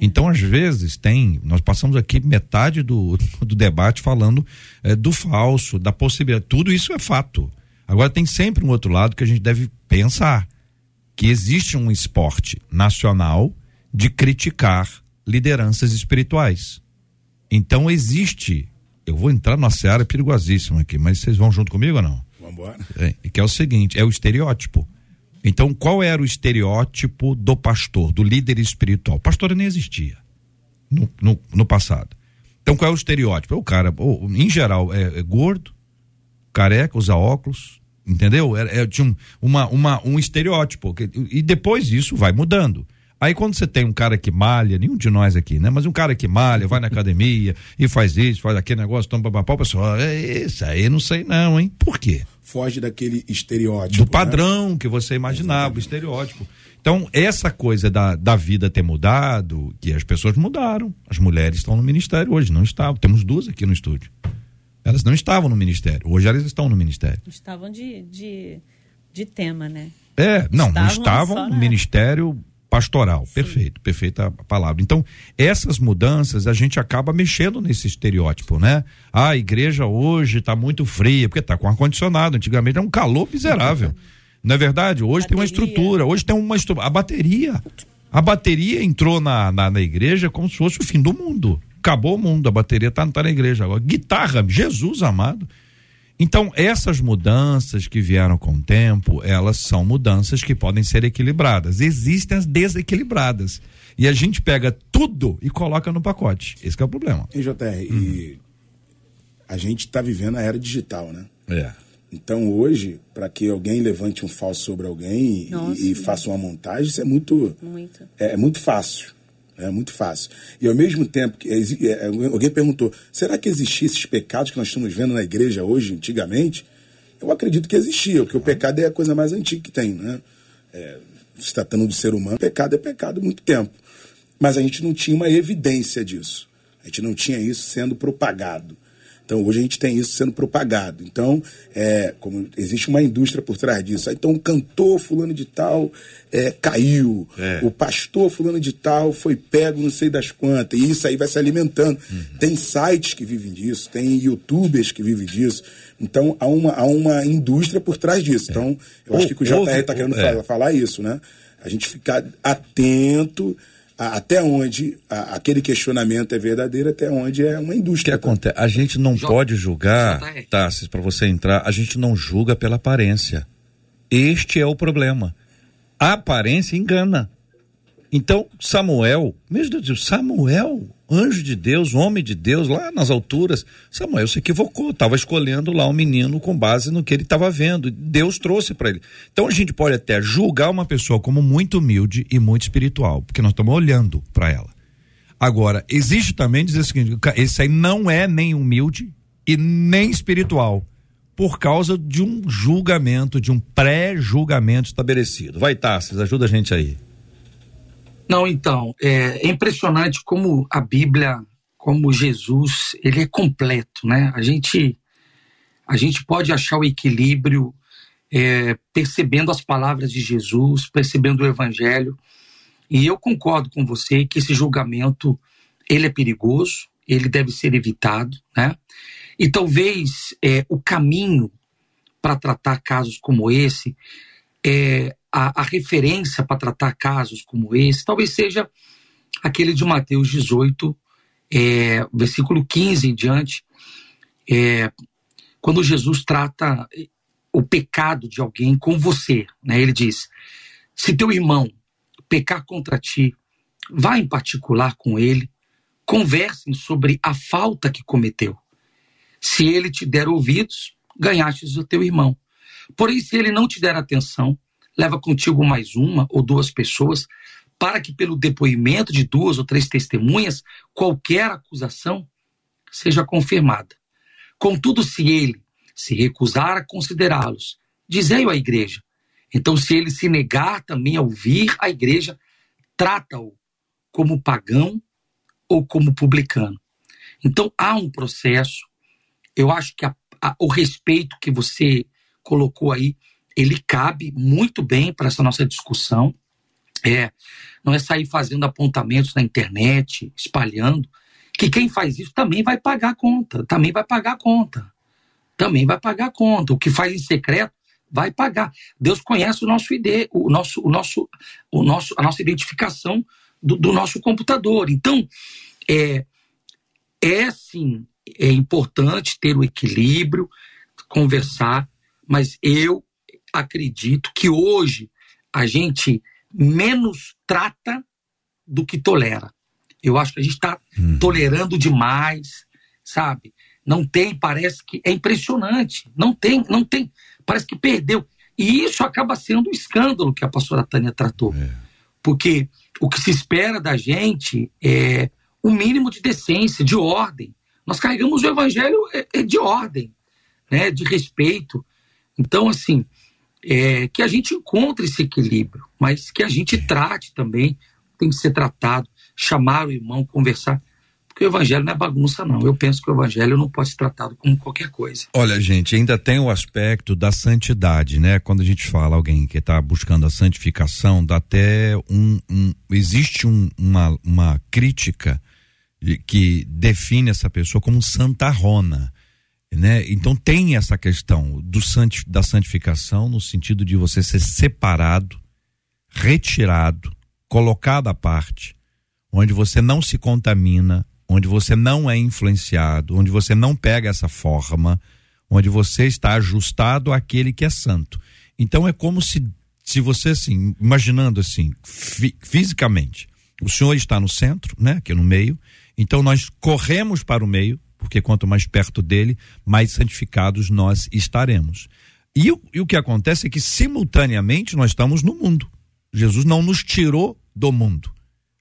Então, às vezes, tem. Nós passamos aqui metade do, do debate falando é, do falso, da possibilidade. Tudo isso é fato. Agora tem sempre um outro lado que a gente deve pensar, que existe um esporte nacional de criticar lideranças espirituais. Então existe, eu vou entrar numa seara perigosíssima aqui, mas vocês vão junto comigo ou não? Vamos embora. É, que é o seguinte, é o estereótipo. Então, qual era o estereótipo do pastor, do líder espiritual? O pastor nem existia no, no, no passado. Então, qual é o estereótipo? É o cara, ou, em geral, é, é gordo, careca, usa óculos, entendeu? É, é, tinha um, uma, uma, um estereótipo. que- e depois isso vai mudando. Aí quando você tem um cara que malha, nenhum de nós aqui, né? Mas um cara que malha, vai na academia e faz isso, faz aquele negócio, toma papapá, o pessoal, é isso aí não sei não, hein? Por quê? Foge daquele estereótipo. do padrão que você imaginava, o estereótipo. Então, essa coisa da, da vida ter mudado, que as pessoas mudaram. As mulheres estão no ministério hoje, não estavam. Temos duas aqui no estúdio. Elas não estavam no ministério. Hoje elas estão no ministério. Estavam de, de, de tema, né? É, não, não Estavam estavam no ministério pastoral. Perfeito, perfeita a palavra. Então, essas mudanças a gente acaba mexendo nesse estereótipo, né? Ah, a igreja hoje está muito fria, porque está com ar-condicionado. Antigamente era um calor miserável. Não é verdade? Hoje tem uma Bateria. estrutura, hoje tem uma estrutura. A bateria. A bateria entrou na, na, na igreja como se fosse o fim do mundo. Acabou o mundo, a bateria tá, tá na igreja agora. Guitarra, Jesus amado. Então, essas mudanças que vieram com o tempo, elas são mudanças que podem ser equilibradas. Existem as desequilibradas. E a gente pega tudo e coloca no pacote. Esse que é o problema. Hein, JR? E a gente está vivendo a era digital, né? É. Então hoje, para que alguém levante um falso sobre alguém e- Nossa. e, faça uma montagem, isso é muito, Muito. é, é muito fácil. É muito fácil. E ao mesmo tempo que exi- é, alguém perguntou, será que existiam esses pecados que nós estamos vendo na igreja hoje, antigamente? Eu acredito que existia, porque o pecado é a coisa mais antiga que tem, né? É, se tratando do ser humano, pecado é pecado há muito tempo. Mas a gente não tinha uma evidência disso. A gente não tinha isso sendo propagado. Então hoje a gente tem isso sendo propagado. Então, é, como existe uma indústria por trás disso. Então o cantor fulano de tal é, caiu, É. o pastor fulano de tal foi pego não sei das quantas, e isso aí vai se alimentando. Tem sites que vivem disso, tem youtubers que vivem disso. Então há uma, há uma indústria por trás disso. Então, eu acho que o JR está querendo é. falar, falar isso, né? A gente ficar atento até onde a- aquele questionamento é verdadeiro, até onde é uma O que indústria. acontece? A gente não J- pode julgar. Tassis, para você entrar, a gente não julga pela aparência. Este é o problema. A aparência engana. Então, Samuel, meu Deus, do céu, Samuel, anjo de Deus, homem de Deus, lá nas alturas, Samuel se equivocou, estava escolhendo lá um menino com base no que ele estava vendo. Deus trouxe para ele. Então a gente pode até julgar uma pessoa como muito humilde e muito espiritual, porque nós estamos olhando para ela. Agora, existe também dizer o seguinte: esse aí não é nem humilde e nem espiritual, por causa de um julgamento, de um pré-julgamento estabelecido. Vai, Tarsis, ajuda a gente aí. Não, então, é impressionante como a Bíblia, como Jesus, ele é completo, né? A gente, a gente pode achar o equilíbrio é, percebendo as palavras de Jesus, percebendo o Evangelho, e eu concordo com você que esse julgamento, ele é perigoso, ele deve ser evitado, né? E talvez é, o caminho para tratar casos como esse é, a, a referência para tratar casos como esse talvez seja aquele de Mateus 18, é, versículo 15 em diante, é, quando Jesus trata o pecado de alguém com você. Né? Ele diz: se teu irmão pecar contra ti, vá em particular com ele, conversem sobre a falta que cometeu. Se ele te der ouvidos, ganhastes o teu irmão. Porém, se ele não te der atenção, leva contigo mais uma ou duas pessoas, para que pelo depoimento de duas ou três testemunhas, qualquer acusação seja confirmada. Contudo, se ele se recusar a considerá-los, dizei-o à igreja. Então, se ele se negar também a ouvir a igreja, trata-o como pagão ou como publicano. Então, há um processo. Eu acho que a- a- o respeito que você colocou aí, ele cabe muito bem para essa nossa discussão. É, não é sair fazendo apontamentos na internet, espalhando, que quem faz isso também vai pagar a conta, também vai pagar a conta. Também vai pagar a conta. O que faz em secreto vai pagar. Deus conhece o nosso ID, o nosso, o nosso, o nosso, a nossa identificação do, do nosso computador. Então, é, é sim, é importante ter o equilíbrio, conversar, mas eu acredito que hoje a gente menos trata do que tolera. Eu acho que a gente está tolerando demais, sabe? Não tem, parece que é impressionante. Não tem, não tem. Parece que perdeu. E isso acaba sendo um escândalo que a pastora Tânia tratou. Porque o que se espera da gente é o mínimo de decência, de ordem. Nós carregamos o evangelho é, é de ordem, né? de respeito. Então, assim, é, que a gente encontre esse equilíbrio, mas que a gente trate também, tem que ser tratado, chamar o irmão, conversar. Porque o evangelho não é bagunça, não. Eu penso que o evangelho não pode ser tratado como qualquer coisa. Olha, gente, ainda tem o aspecto da santidade, né? Quando a gente fala alguém que está buscando a santificação, dá até um. um existe um, uma, uma crítica que define essa pessoa como santarrona. Né? Então tem essa questão do santi, da santificação no sentido de você ser separado, retirado, colocado à parte, onde você não se contamina, onde você não é influenciado, onde você não pega essa forma, onde você está ajustado àquele que é santo. Então é como se, se você assim, imaginando assim, fi- fisicamente, o Senhor está no centro, né, aqui no meio, então nós corremos para o meio, porque quanto mais perto dele, mais santificados nós estaremos. E, o- e o que acontece é que simultaneamente nós estamos no mundo. Jesus não nos tirou do mundo.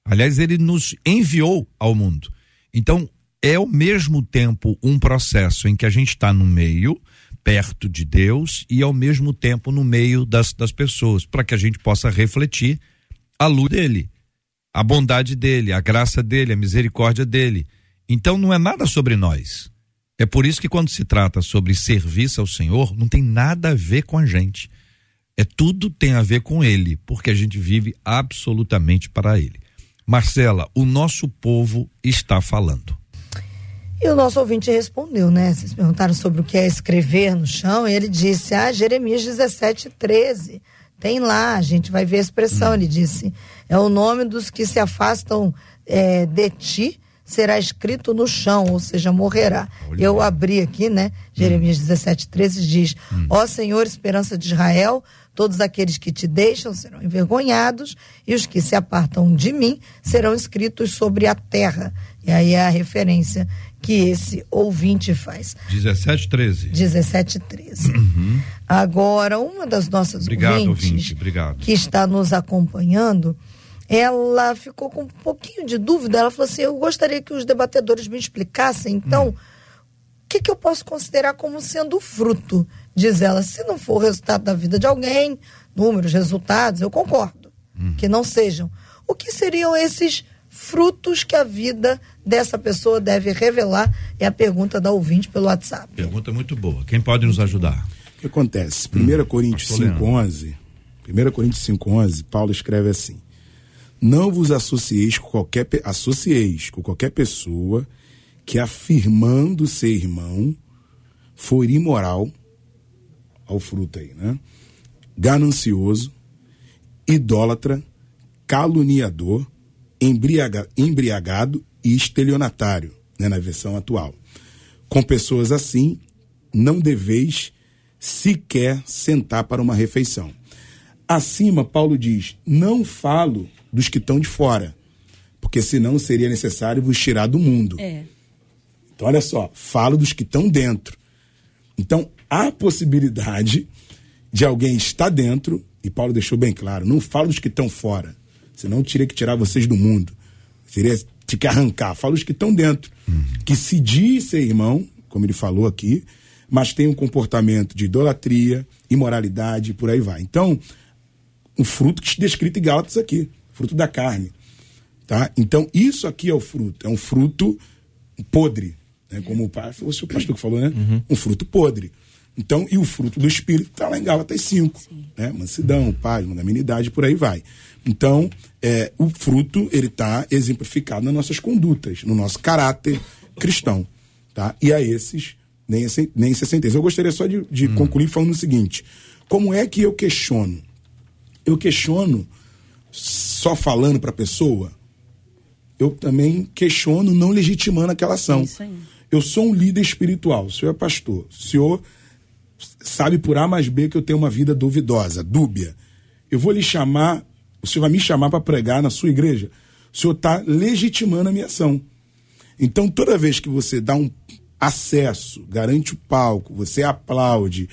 Aliás, ele nos enviou ao mundo. Então, é ao mesmo tempo um processo em que a gente está no meio, perto de Deus, e ao mesmo tempo no meio das, das pessoas, para que a gente possa refletir a luz dele, a bondade dele, a graça dele, a misericórdia dele. Então, não é nada sobre nós. É por isso que quando se trata sobre serviço ao Senhor, não tem nada a ver com a gente. É tudo tem a ver com ele, porque a gente vive absolutamente para ele. Marcela, o nosso povo está falando. E o nosso ouvinte respondeu, né? Vocês perguntaram sobre o que é escrever no chão, e ele disse, ah, Jeremias 17, 13. Tem lá, a gente vai ver a expressão. Ele disse, é o nome dos que se afastam é, de ti, será escrito no chão, ou seja, morrerá. Eu abri aqui, né? Jeremias 17, 13 diz, ó Senhor, esperança de Israel, todos aqueles que te deixam serão envergonhados, e os que se apartam de mim serão escritos sobre a terra. E aí é a referência que esse ouvinte faz. 17, 13. 17 13. Agora, uma das nossas Obrigado, ouvintes ouvinte. Obrigado. que está nos acompanhando, ela ficou com um pouquinho de dúvida. Ela falou assim: Eu gostaria que os debatedores me explicassem, então, o que, que eu posso considerar como sendo fruto? Diz ela: se não for o resultado da vida de alguém, números, resultados, eu concordo que não sejam. O que seriam esses frutos que a vida dessa pessoa deve revelar? É a pergunta da ouvinte pelo WhatsApp. Pergunta muito boa. Quem pode nos ajudar? O que acontece? 1 Coríntios pastor Leandro. 5,11, 1 Coríntios 5,11, Paulo escreve assim: Não vos associeis com qualquer associeis com qualquer pessoa que afirmando ser irmão for imoral ao fruto aí, né? Ganancioso, idólatra, caluniador, embriaga- embriagado e estelionatário, né, na versão atual. Com pessoas assim, não deveis sequer sentar para uma refeição. Acima, Paulo diz: não falo dos que estão de fora, porque senão seria necessário vos tirar do mundo. É. Então, olha só, falo dos que estão dentro. Então, há possibilidade de alguém estar dentro, e Paulo deixou bem claro: não falo dos que estão fora, senão eu teria que tirar vocês do mundo. Seria ter que arrancar. Falo dos que estão dentro, que se diz ser irmão, como ele falou aqui, mas tem um comportamento de idolatria, imoralidade, e por aí vai. Então, o fruto que está descrito em Gálatas aqui, fruto da carne. Tá? Então, isso aqui é o fruto, é um fruto podre, né? como o, pa- foi o seu pastor que falou, né? Um fruto podre. Então, e o fruto do Espírito está lá em Gálatas 5. Né? Mansidão, paz, magnanimidade, por aí vai. Então, é, o fruto, ele está exemplificado nas nossas condutas, no nosso caráter cristão. Tá? E a esses, nem, esse, nem essa sentença. Eu gostaria só de, de concluir falando o seguinte: como é que eu questiono? Eu questiono só falando para a pessoa, eu também questiono não legitimando aquela ação. Aí. Eu sou um líder espiritual, o senhor é pastor, o senhor sabe por A mais B que eu tenho uma vida duvidosa, dúbia. eu vou lhe chamar, o senhor vai me chamar para pregar na sua igreja. O senhor está legitimando a minha ação. Então, toda vez que você dá um acesso, garante o palco, você aplaude,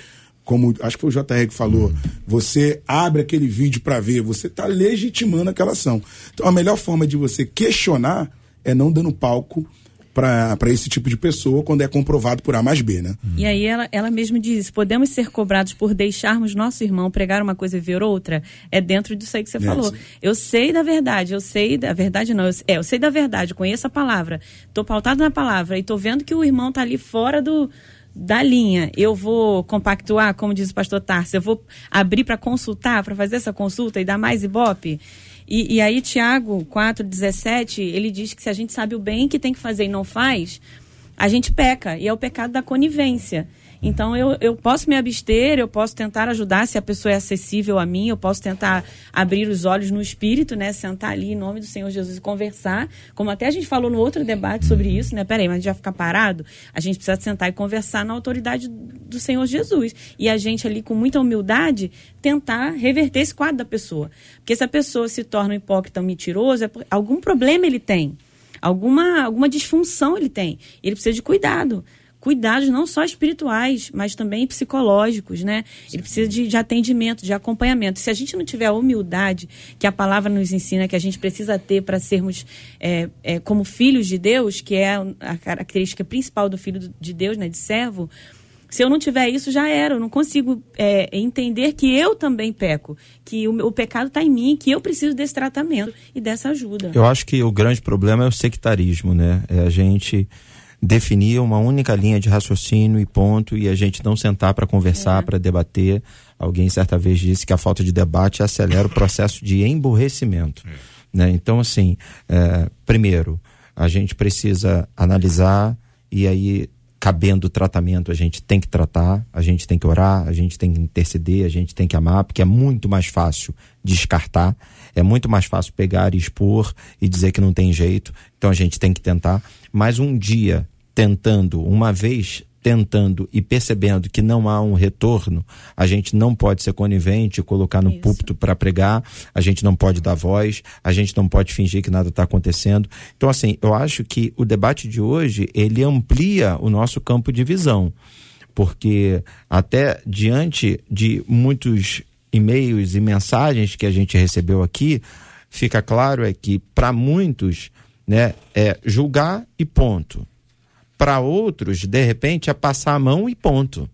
como acho que foi o JR que falou, você abre aquele vídeo para ver, você está legitimando aquela ação. Então, a melhor forma de você questionar é não dando palco para esse tipo de pessoa quando é comprovado por A mais B, né? E aí ela, ela mesma diz: podemos ser cobrados por deixarmos nosso irmão pregar uma coisa e ver outra? É dentro disso aí que você É, falou. sim. Eu sei da verdade, eu sei da verdade, não, eu, é, eu sei da verdade, conheço a palavra, tô pautado na palavra e tô vendo que o irmão tá ali fora do. Da linha, eu vou compactuar, como diz o pastor Tarso, eu vou abrir para consultar, para fazer essa consulta e dar mais ibope. E, e aí, Tiago 4,17, ele diz que se a gente sabe o bem que tem que fazer e não faz, a gente peca, e é o pecado da conivência. Então, eu, eu posso me abster, eu posso tentar ajudar se a pessoa é acessível a mim, eu posso tentar abrir os olhos no espírito, né? Sentar ali em nome do Senhor Jesus e conversar. Como até a gente falou no outro debate sobre isso, né? Peraí, mas a gente vai ficar parado? A gente precisa sentar e conversar na autoridade do Senhor Jesus. E a gente ali, com muita humildade, tentar reverter esse quadro da pessoa. Porque se a pessoa se torna um hipócrita, um mentiroso, é algum problema ele tem alguma, alguma disfunção ele tem. Ele precisa de cuidado. Cuidados não só espirituais, mas também psicológicos, né? Ele precisa de, de atendimento, de acompanhamento. Se a gente não tiver a humildade que a palavra nos ensina que a gente precisa ter para sermos é, é, como filhos de Deus, que é a característica principal do filho de Deus, né? De servo, se eu não tiver isso, já era. Eu não consigo é, entender que eu também peco, que o, o pecado está em mim, que eu preciso desse tratamento e dessa ajuda. Eu acho que o grande problema é o sectarismo, né? É a gente definir uma única linha de raciocínio e ponto e a gente não sentar para conversar, para debater. Alguém certa vez disse que a falta de debate acelera o processo de emburrecimento, né? Então, assim, é, primeiro, a gente precisa analisar e aí cabendo o tratamento, a gente tem que tratar, a gente tem que orar, a gente tem que interceder, a gente tem que amar, porque é muito mais fácil descartar, é muito mais fácil pegar e expor e dizer que não tem jeito, então a gente tem que tentar. Mas um dia tentando, uma vez tentando e percebendo que não há um retorno, a gente não pode ser conivente, colocar no Isso. púlpito para pregar, a gente não pode dar voz, a gente não pode fingir que nada está acontecendo. Então, assim, eu acho que o debate de hoje ele amplia o nosso campo de visão, porque até diante de muitos e-mails e mensagens que a gente recebeu aqui, fica claro é que para muitos, né, é julgar e ponto. Para outros, de repente, é passar a mão e ponto.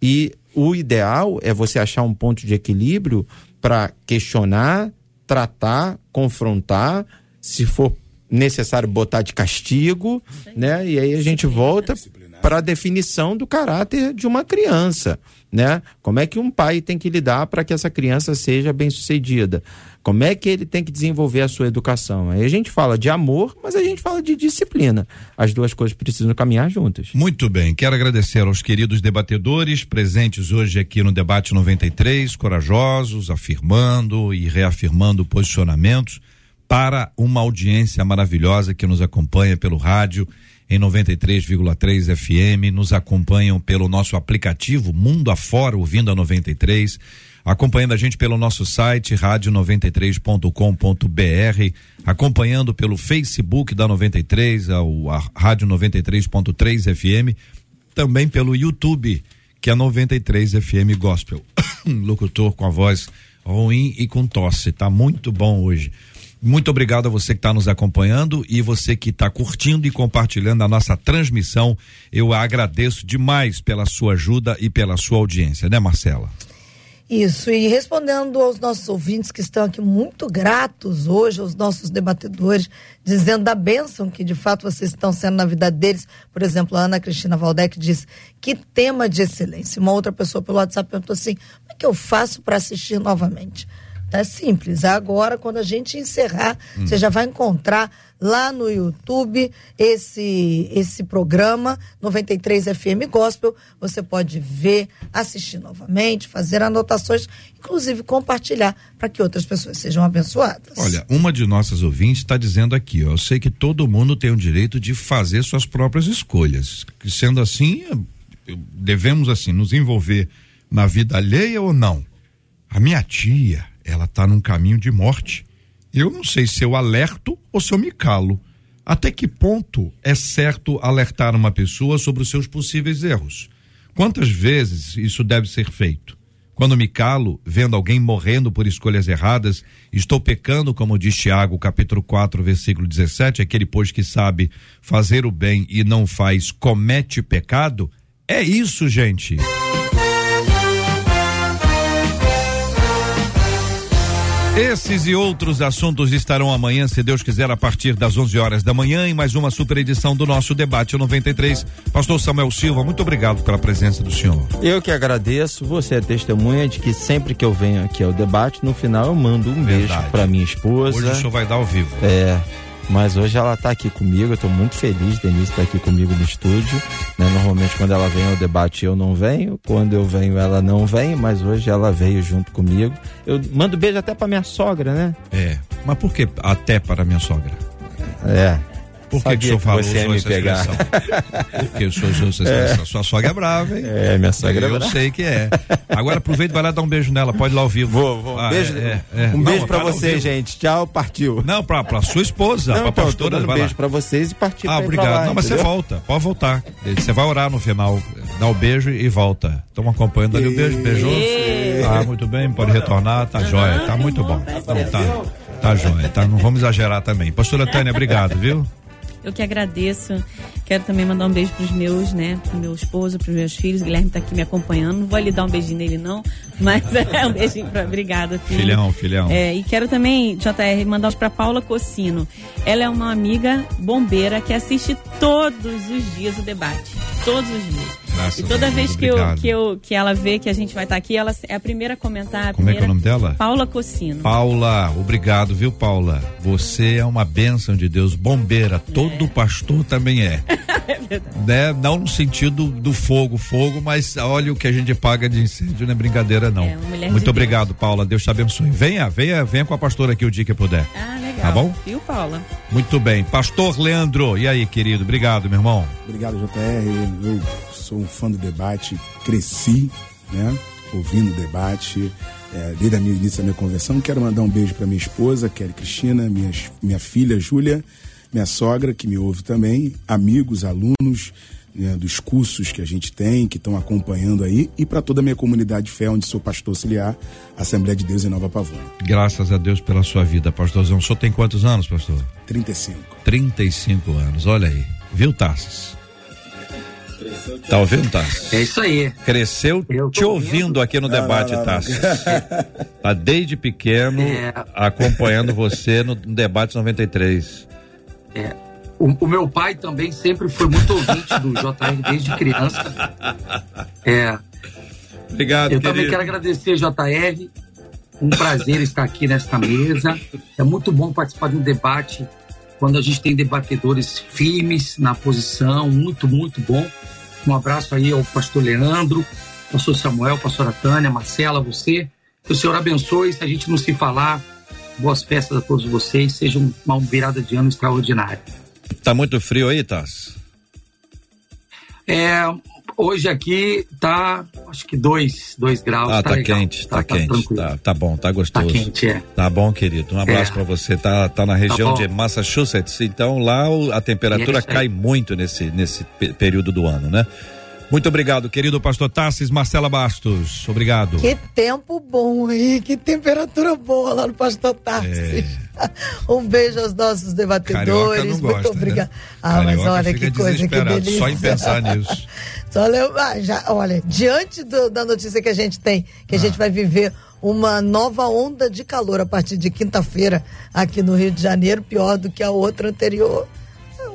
E o ideal é você achar um ponto de equilíbrio para questionar, tratar, confrontar, se for necessário botar de castigo, né? E aí a gente volta para a definição do caráter de uma criança, né? Como é que um pai tem que lidar para que essa criança seja bem-sucedida? Como é que ele tem que desenvolver a sua educação? Aí a gente fala de amor, mas a gente fala de disciplina. As duas coisas precisam caminhar juntas. Muito bem, quero agradecer aos queridos debatedores presentes hoje aqui no Debate 93, corajosos, afirmando e reafirmando posicionamentos para uma audiência maravilhosa que nos acompanha pelo rádio em 93,3 FM, nos acompanham pelo nosso aplicativo Mundo Afora, ouvindo a 93, acompanhando a gente pelo nosso site rádio93.com.br, acompanhando pelo Facebook da 93, ao- a, Rádio 93.3 FM, também pelo YouTube, que é 93 FM Gospel. Locutor com a voz ruim e com tosse, tá muito bom hoje. Muito obrigado a você que está nos acompanhando e você que está curtindo e compartilhando a nossa transmissão. Eu agradeço demais pela sua ajuda e pela sua audiência, né, Marcela? Isso, e respondendo aos nossos ouvintes que estão aqui muito gratos hoje, aos nossos debatedores, dizendo da bênção que de fato vocês estão sendo na vida deles. Por exemplo, a Ana Cristina Valdec diz: que tema de excelência. Uma outra pessoa pelo WhatsApp perguntou assim: como é que eu faço para assistir novamente? É simples. Agora, quando a gente encerrar, você já vai encontrar lá no YouTube esse esse programa 93 FM Gospel. Você pode ver, assistir novamente, fazer anotações, inclusive compartilhar para que outras pessoas sejam abençoadas. Olha, uma de nossas ouvintes está dizendo aqui, ó, eu sei que todo mundo tem o direito de fazer suas próprias escolhas. Sendo assim, devemos assim nos envolver na vida alheia ou não? A minha tia, ela está num caminho de morte. Eu não sei se eu alerto ou se eu me calo. Até que ponto é certo alertar uma pessoa sobre os seus possíveis erros? Quantas vezes isso deve ser feito? Quando me calo, vendo alguém morrendo por escolhas erradas, estou pecando, como diz Tiago, capítulo 4, versículo 17, aquele pois que sabe fazer o bem e não faz, comete pecado? É isso, gente. Esses e outros assuntos estarão amanhã, se Deus quiser, a partir das 11 horas da manhã, em mais uma super edição do nosso Debate 93. Pastor Samuel Silva, muito obrigado pela presença do senhor. Eu que agradeço. Você é testemunha de que sempre que eu venho aqui ao debate, no final eu mando um beijo Verdade. para minha esposa. Hoje o senhor vai dar ao vivo. É, mas hoje ela tá aqui comigo, eu tô muito feliz, Denise tá aqui comigo no estúdio, né? Normalmente quando ela vem ao debate eu não venho, quando eu venho ela não vem, mas hoje ela veio junto comigo. Eu mando beijo até pra minha sogra, né? É. Mas por que até para minha sogra? É. Por que, que o senhor que falou você ia me essa pegar. expressão? Por que o senhor usou essa expressão? Sua sogra é brava, hein? É, minha sogra é Eu brava. sei que é. Agora aproveita e vai lá dar um beijo nela, pode ir lá ao vivo. Vou, vou. Ah, beijo, é, é, é. Um Não, beijo pra você, gente. Tchau, partiu. Não, pra, pra sua esposa, Não, pra então, eu pastora, vai beijo lá. pra vocês e partir Ah, obrigado. lá, não, mas você volta, pode voltar. Você vai orar no final, dá o beijo e volta. Estamos acompanhando ali o beijo, beijou. Ah, muito bem, pode retornar, tá jóia, tá muito bom. Então, tá, tá jóia, tá, não vamos exagerar também. Pastora Tânia, obrigado, viu? Eu que agradeço. Quero também mandar um beijo pros meus, né? Pro meu esposo, pros meus filhos. O Guilherme tá aqui me acompanhando. Não vou lhe dar um beijinho nele, não. Mas é um beijinho pra. Obrigada, filho. Filhão, filhão. É, e quero também, JR, mandar um pra Paula Cocino. Ela é uma amiga bombeira que assiste todos os dias o debate. Todos os dias. Graças e toda vez que, eu, obrigado. que, eu, que ela vê que a gente vai estar aqui, ela é a primeira a comentar. A Como é que é o primeira- nome dela? Paula Cocino. Paula, obrigado, viu, Paula? Você é uma bênção de Deus, bombeira. Todo pastor também é. né? Não no sentido do fogo, fogo, mas olha o que a gente paga de incêndio, não é brincadeira, não. É, uma mulher de Muito Deus. obrigado, Paula. Deus te abençoe. Venha, venha, venha com a pastora aqui o dia que puder. Ah, legal. Tá bom? Viu, Paula? Muito bem. Pastor Leandro, e aí, querido? Obrigado, meu irmão. Obrigado, JR. Eu sou um fã do debate, cresci, né? Ouvindo o debate, é, desde a minha início da minha conversão. Quero mandar um beijo para minha esposa, Kelly Cristina, minhas, minha filha Júlia, minha sogra, que me ouve também, amigos, alunos né, dos cursos que a gente tem, que estão acompanhando aí, e para toda a minha comunidade de fé, onde sou pastor auxiliar, Assembleia de Deus em Nova Pavona. Graças a Deus pela sua vida, pastorzão. O senhor tem quantos anos, pastor? 35. 35 anos, olha aí. Viu, Tassis? Tá ouvindo, Tassis? É isso aí. Cresceu te ouvindo aqui no debate, Tassis. Tá desde pequeno É. acompanhando você no, no debate 93. É. O, o meu pai também sempre foi muito ouvinte do JR desde criança. É, Obrigado, eu querido. também quero agradecer, JR. Um prazer estar aqui nesta mesa. É muito bom participar de um debate quando a gente tem debatedores firmes na posição. Muito, muito bom. Um abraço aí ao pastor Leandro, pastor Samuel, pastora Tânia, Marcela, você. Que o Senhor abençoe. Se a gente não se falar, boas festas a todos vocês. Seja uma virada de ano extraordinária. Tá muito frio aí, Tassis? É, hoje aqui tá, acho que dois, dois graus. Ah, tá, legal. quente, tá, quente. tranquilo. Tá, tá bom, tá Tá gostoso. quente, é. Tá bom, querido. Um abraço É. pra você. Tá, tá na região bom. de Massachusetts, então lá a temperatura É cai muito nesse, nesse pe- período do ano, né? Muito obrigado, querido pastor Tassis Marcela Bastos. Obrigado. Que tempo bom aí, que temperatura boa lá no Pastor Tarsis. Um beijo aos nossos debatedores. É. Carioca não Muito gosta, obrigado. né? Ah, mas Carioca olha fica que coisa, que delícia. Só em pensar nisso. Só leu- ah, já, olha, diante do- da notícia que a gente tem, que a Ah. gente vai viver uma nova onda de calor a partir de quinta-feira aqui no Rio de Janeiro, pior do que a outra anterior.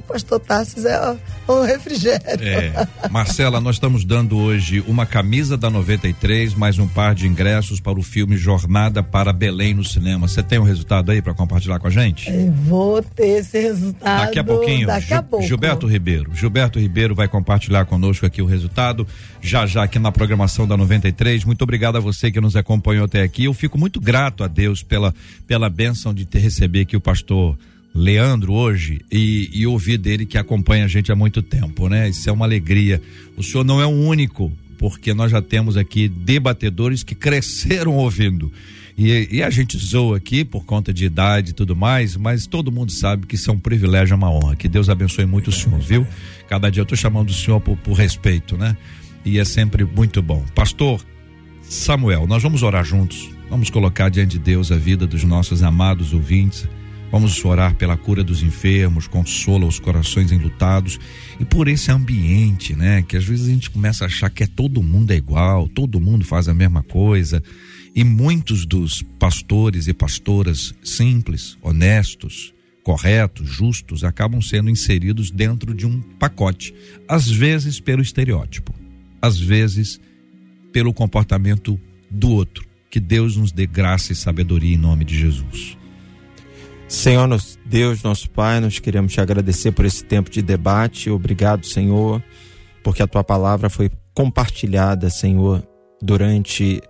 O pastor Tarsis é um refrigério. É. Marcela, nós estamos dando hoje uma camisa da 93, mais um par de ingressos para o filme Jornada para Belém no cinema. Você tem um resultado aí para compartilhar com a gente? Eu Vou ter esse resultado. Daqui a pouquinho, Daqui a Gil- pouco. Gilberto Ribeiro. Gilberto Ribeiro vai compartilhar conosco aqui o resultado, já já aqui na programação da 93. Muito obrigado a você que nos acompanhou até aqui. Eu fico muito grato a Deus pela, pela bênção de ter receber aqui o pastor Leandro hoje e, e ouvir dele que acompanha a gente há muito tempo, né? Isso é uma alegria. O senhor não é o único, porque nós já temos aqui debatedores que cresceram ouvindo E, e, a gente zoa aqui por conta de idade e tudo mais, mas todo mundo sabe que isso é um privilégio, é uma honra. Que Deus abençoe muito o senhor, viu? Cada dia eu estou chamando o senhor por, por respeito, né? E é sempre muito bom. Pastor Samuel, nós vamos orar juntos. Vamos colocar diante de Deus a vida dos nossos amados ouvintes. Vamos orar pela cura dos enfermos, consola os corações enlutados e por esse ambiente, né? Que às vezes a gente começa a achar que é todo mundo é igual, todo mundo faz a mesma coisa. E muitos dos pastores e pastoras simples, honestos, corretos, justos, acabam sendo inseridos dentro de um pacote, às vezes pelo estereótipo, às vezes pelo comportamento do outro. Que Deus nos dê graça e sabedoria em nome de Jesus. Senhor Deus, nosso Pai, nós queremos te agradecer por esse tempo de debate. Obrigado, Senhor, porque a tua palavra foi compartilhada, Senhor, durante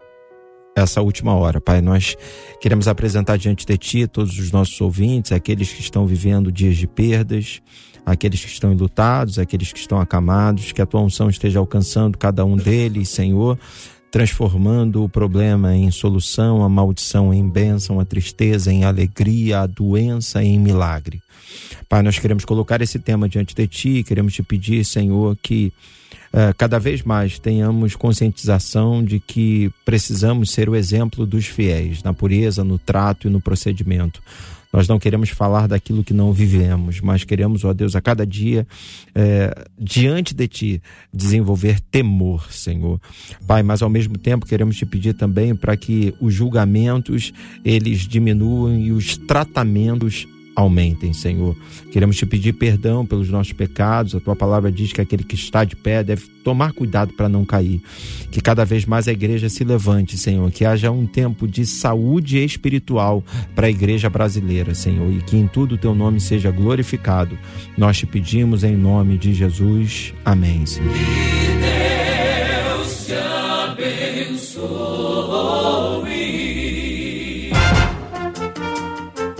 essa última hora. Pai, nós queremos apresentar diante de Ti todos os nossos ouvintes, aqueles que estão vivendo dias de perdas, aqueles que estão enlutados, aqueles que estão acamados, que a Tua unção esteja alcançando cada um deles, Senhor, transformando o problema em solução, a maldição em bênção, a tristeza em alegria, a doença em milagre. Pai, nós queremos colocar esse tema diante de Ti, queremos te pedir, Senhor, que uh, cada vez mais tenhamos conscientização de que precisamos ser o exemplo dos fiéis, na pureza, no trato e no procedimento. Nós não queremos falar daquilo que não vivemos, mas queremos, ó Deus, a cada dia, é, diante de Ti, desenvolver temor, Senhor. Pai, mas ao mesmo tempo queremos te pedir também para que os julgamentos eles diminuam e os tratamentos aumentem, Senhor. Queremos te pedir perdão pelos nossos pecados. A tua palavra diz que aquele que está de pé deve tomar cuidado para não cair. Que cada vez mais a igreja se levante, Senhor. Que haja um tempo de saúde espiritual para a igreja brasileira, Senhor. E que em tudo o teu nome seja glorificado. Nós te pedimos em nome de Jesus. Amém, Senhor.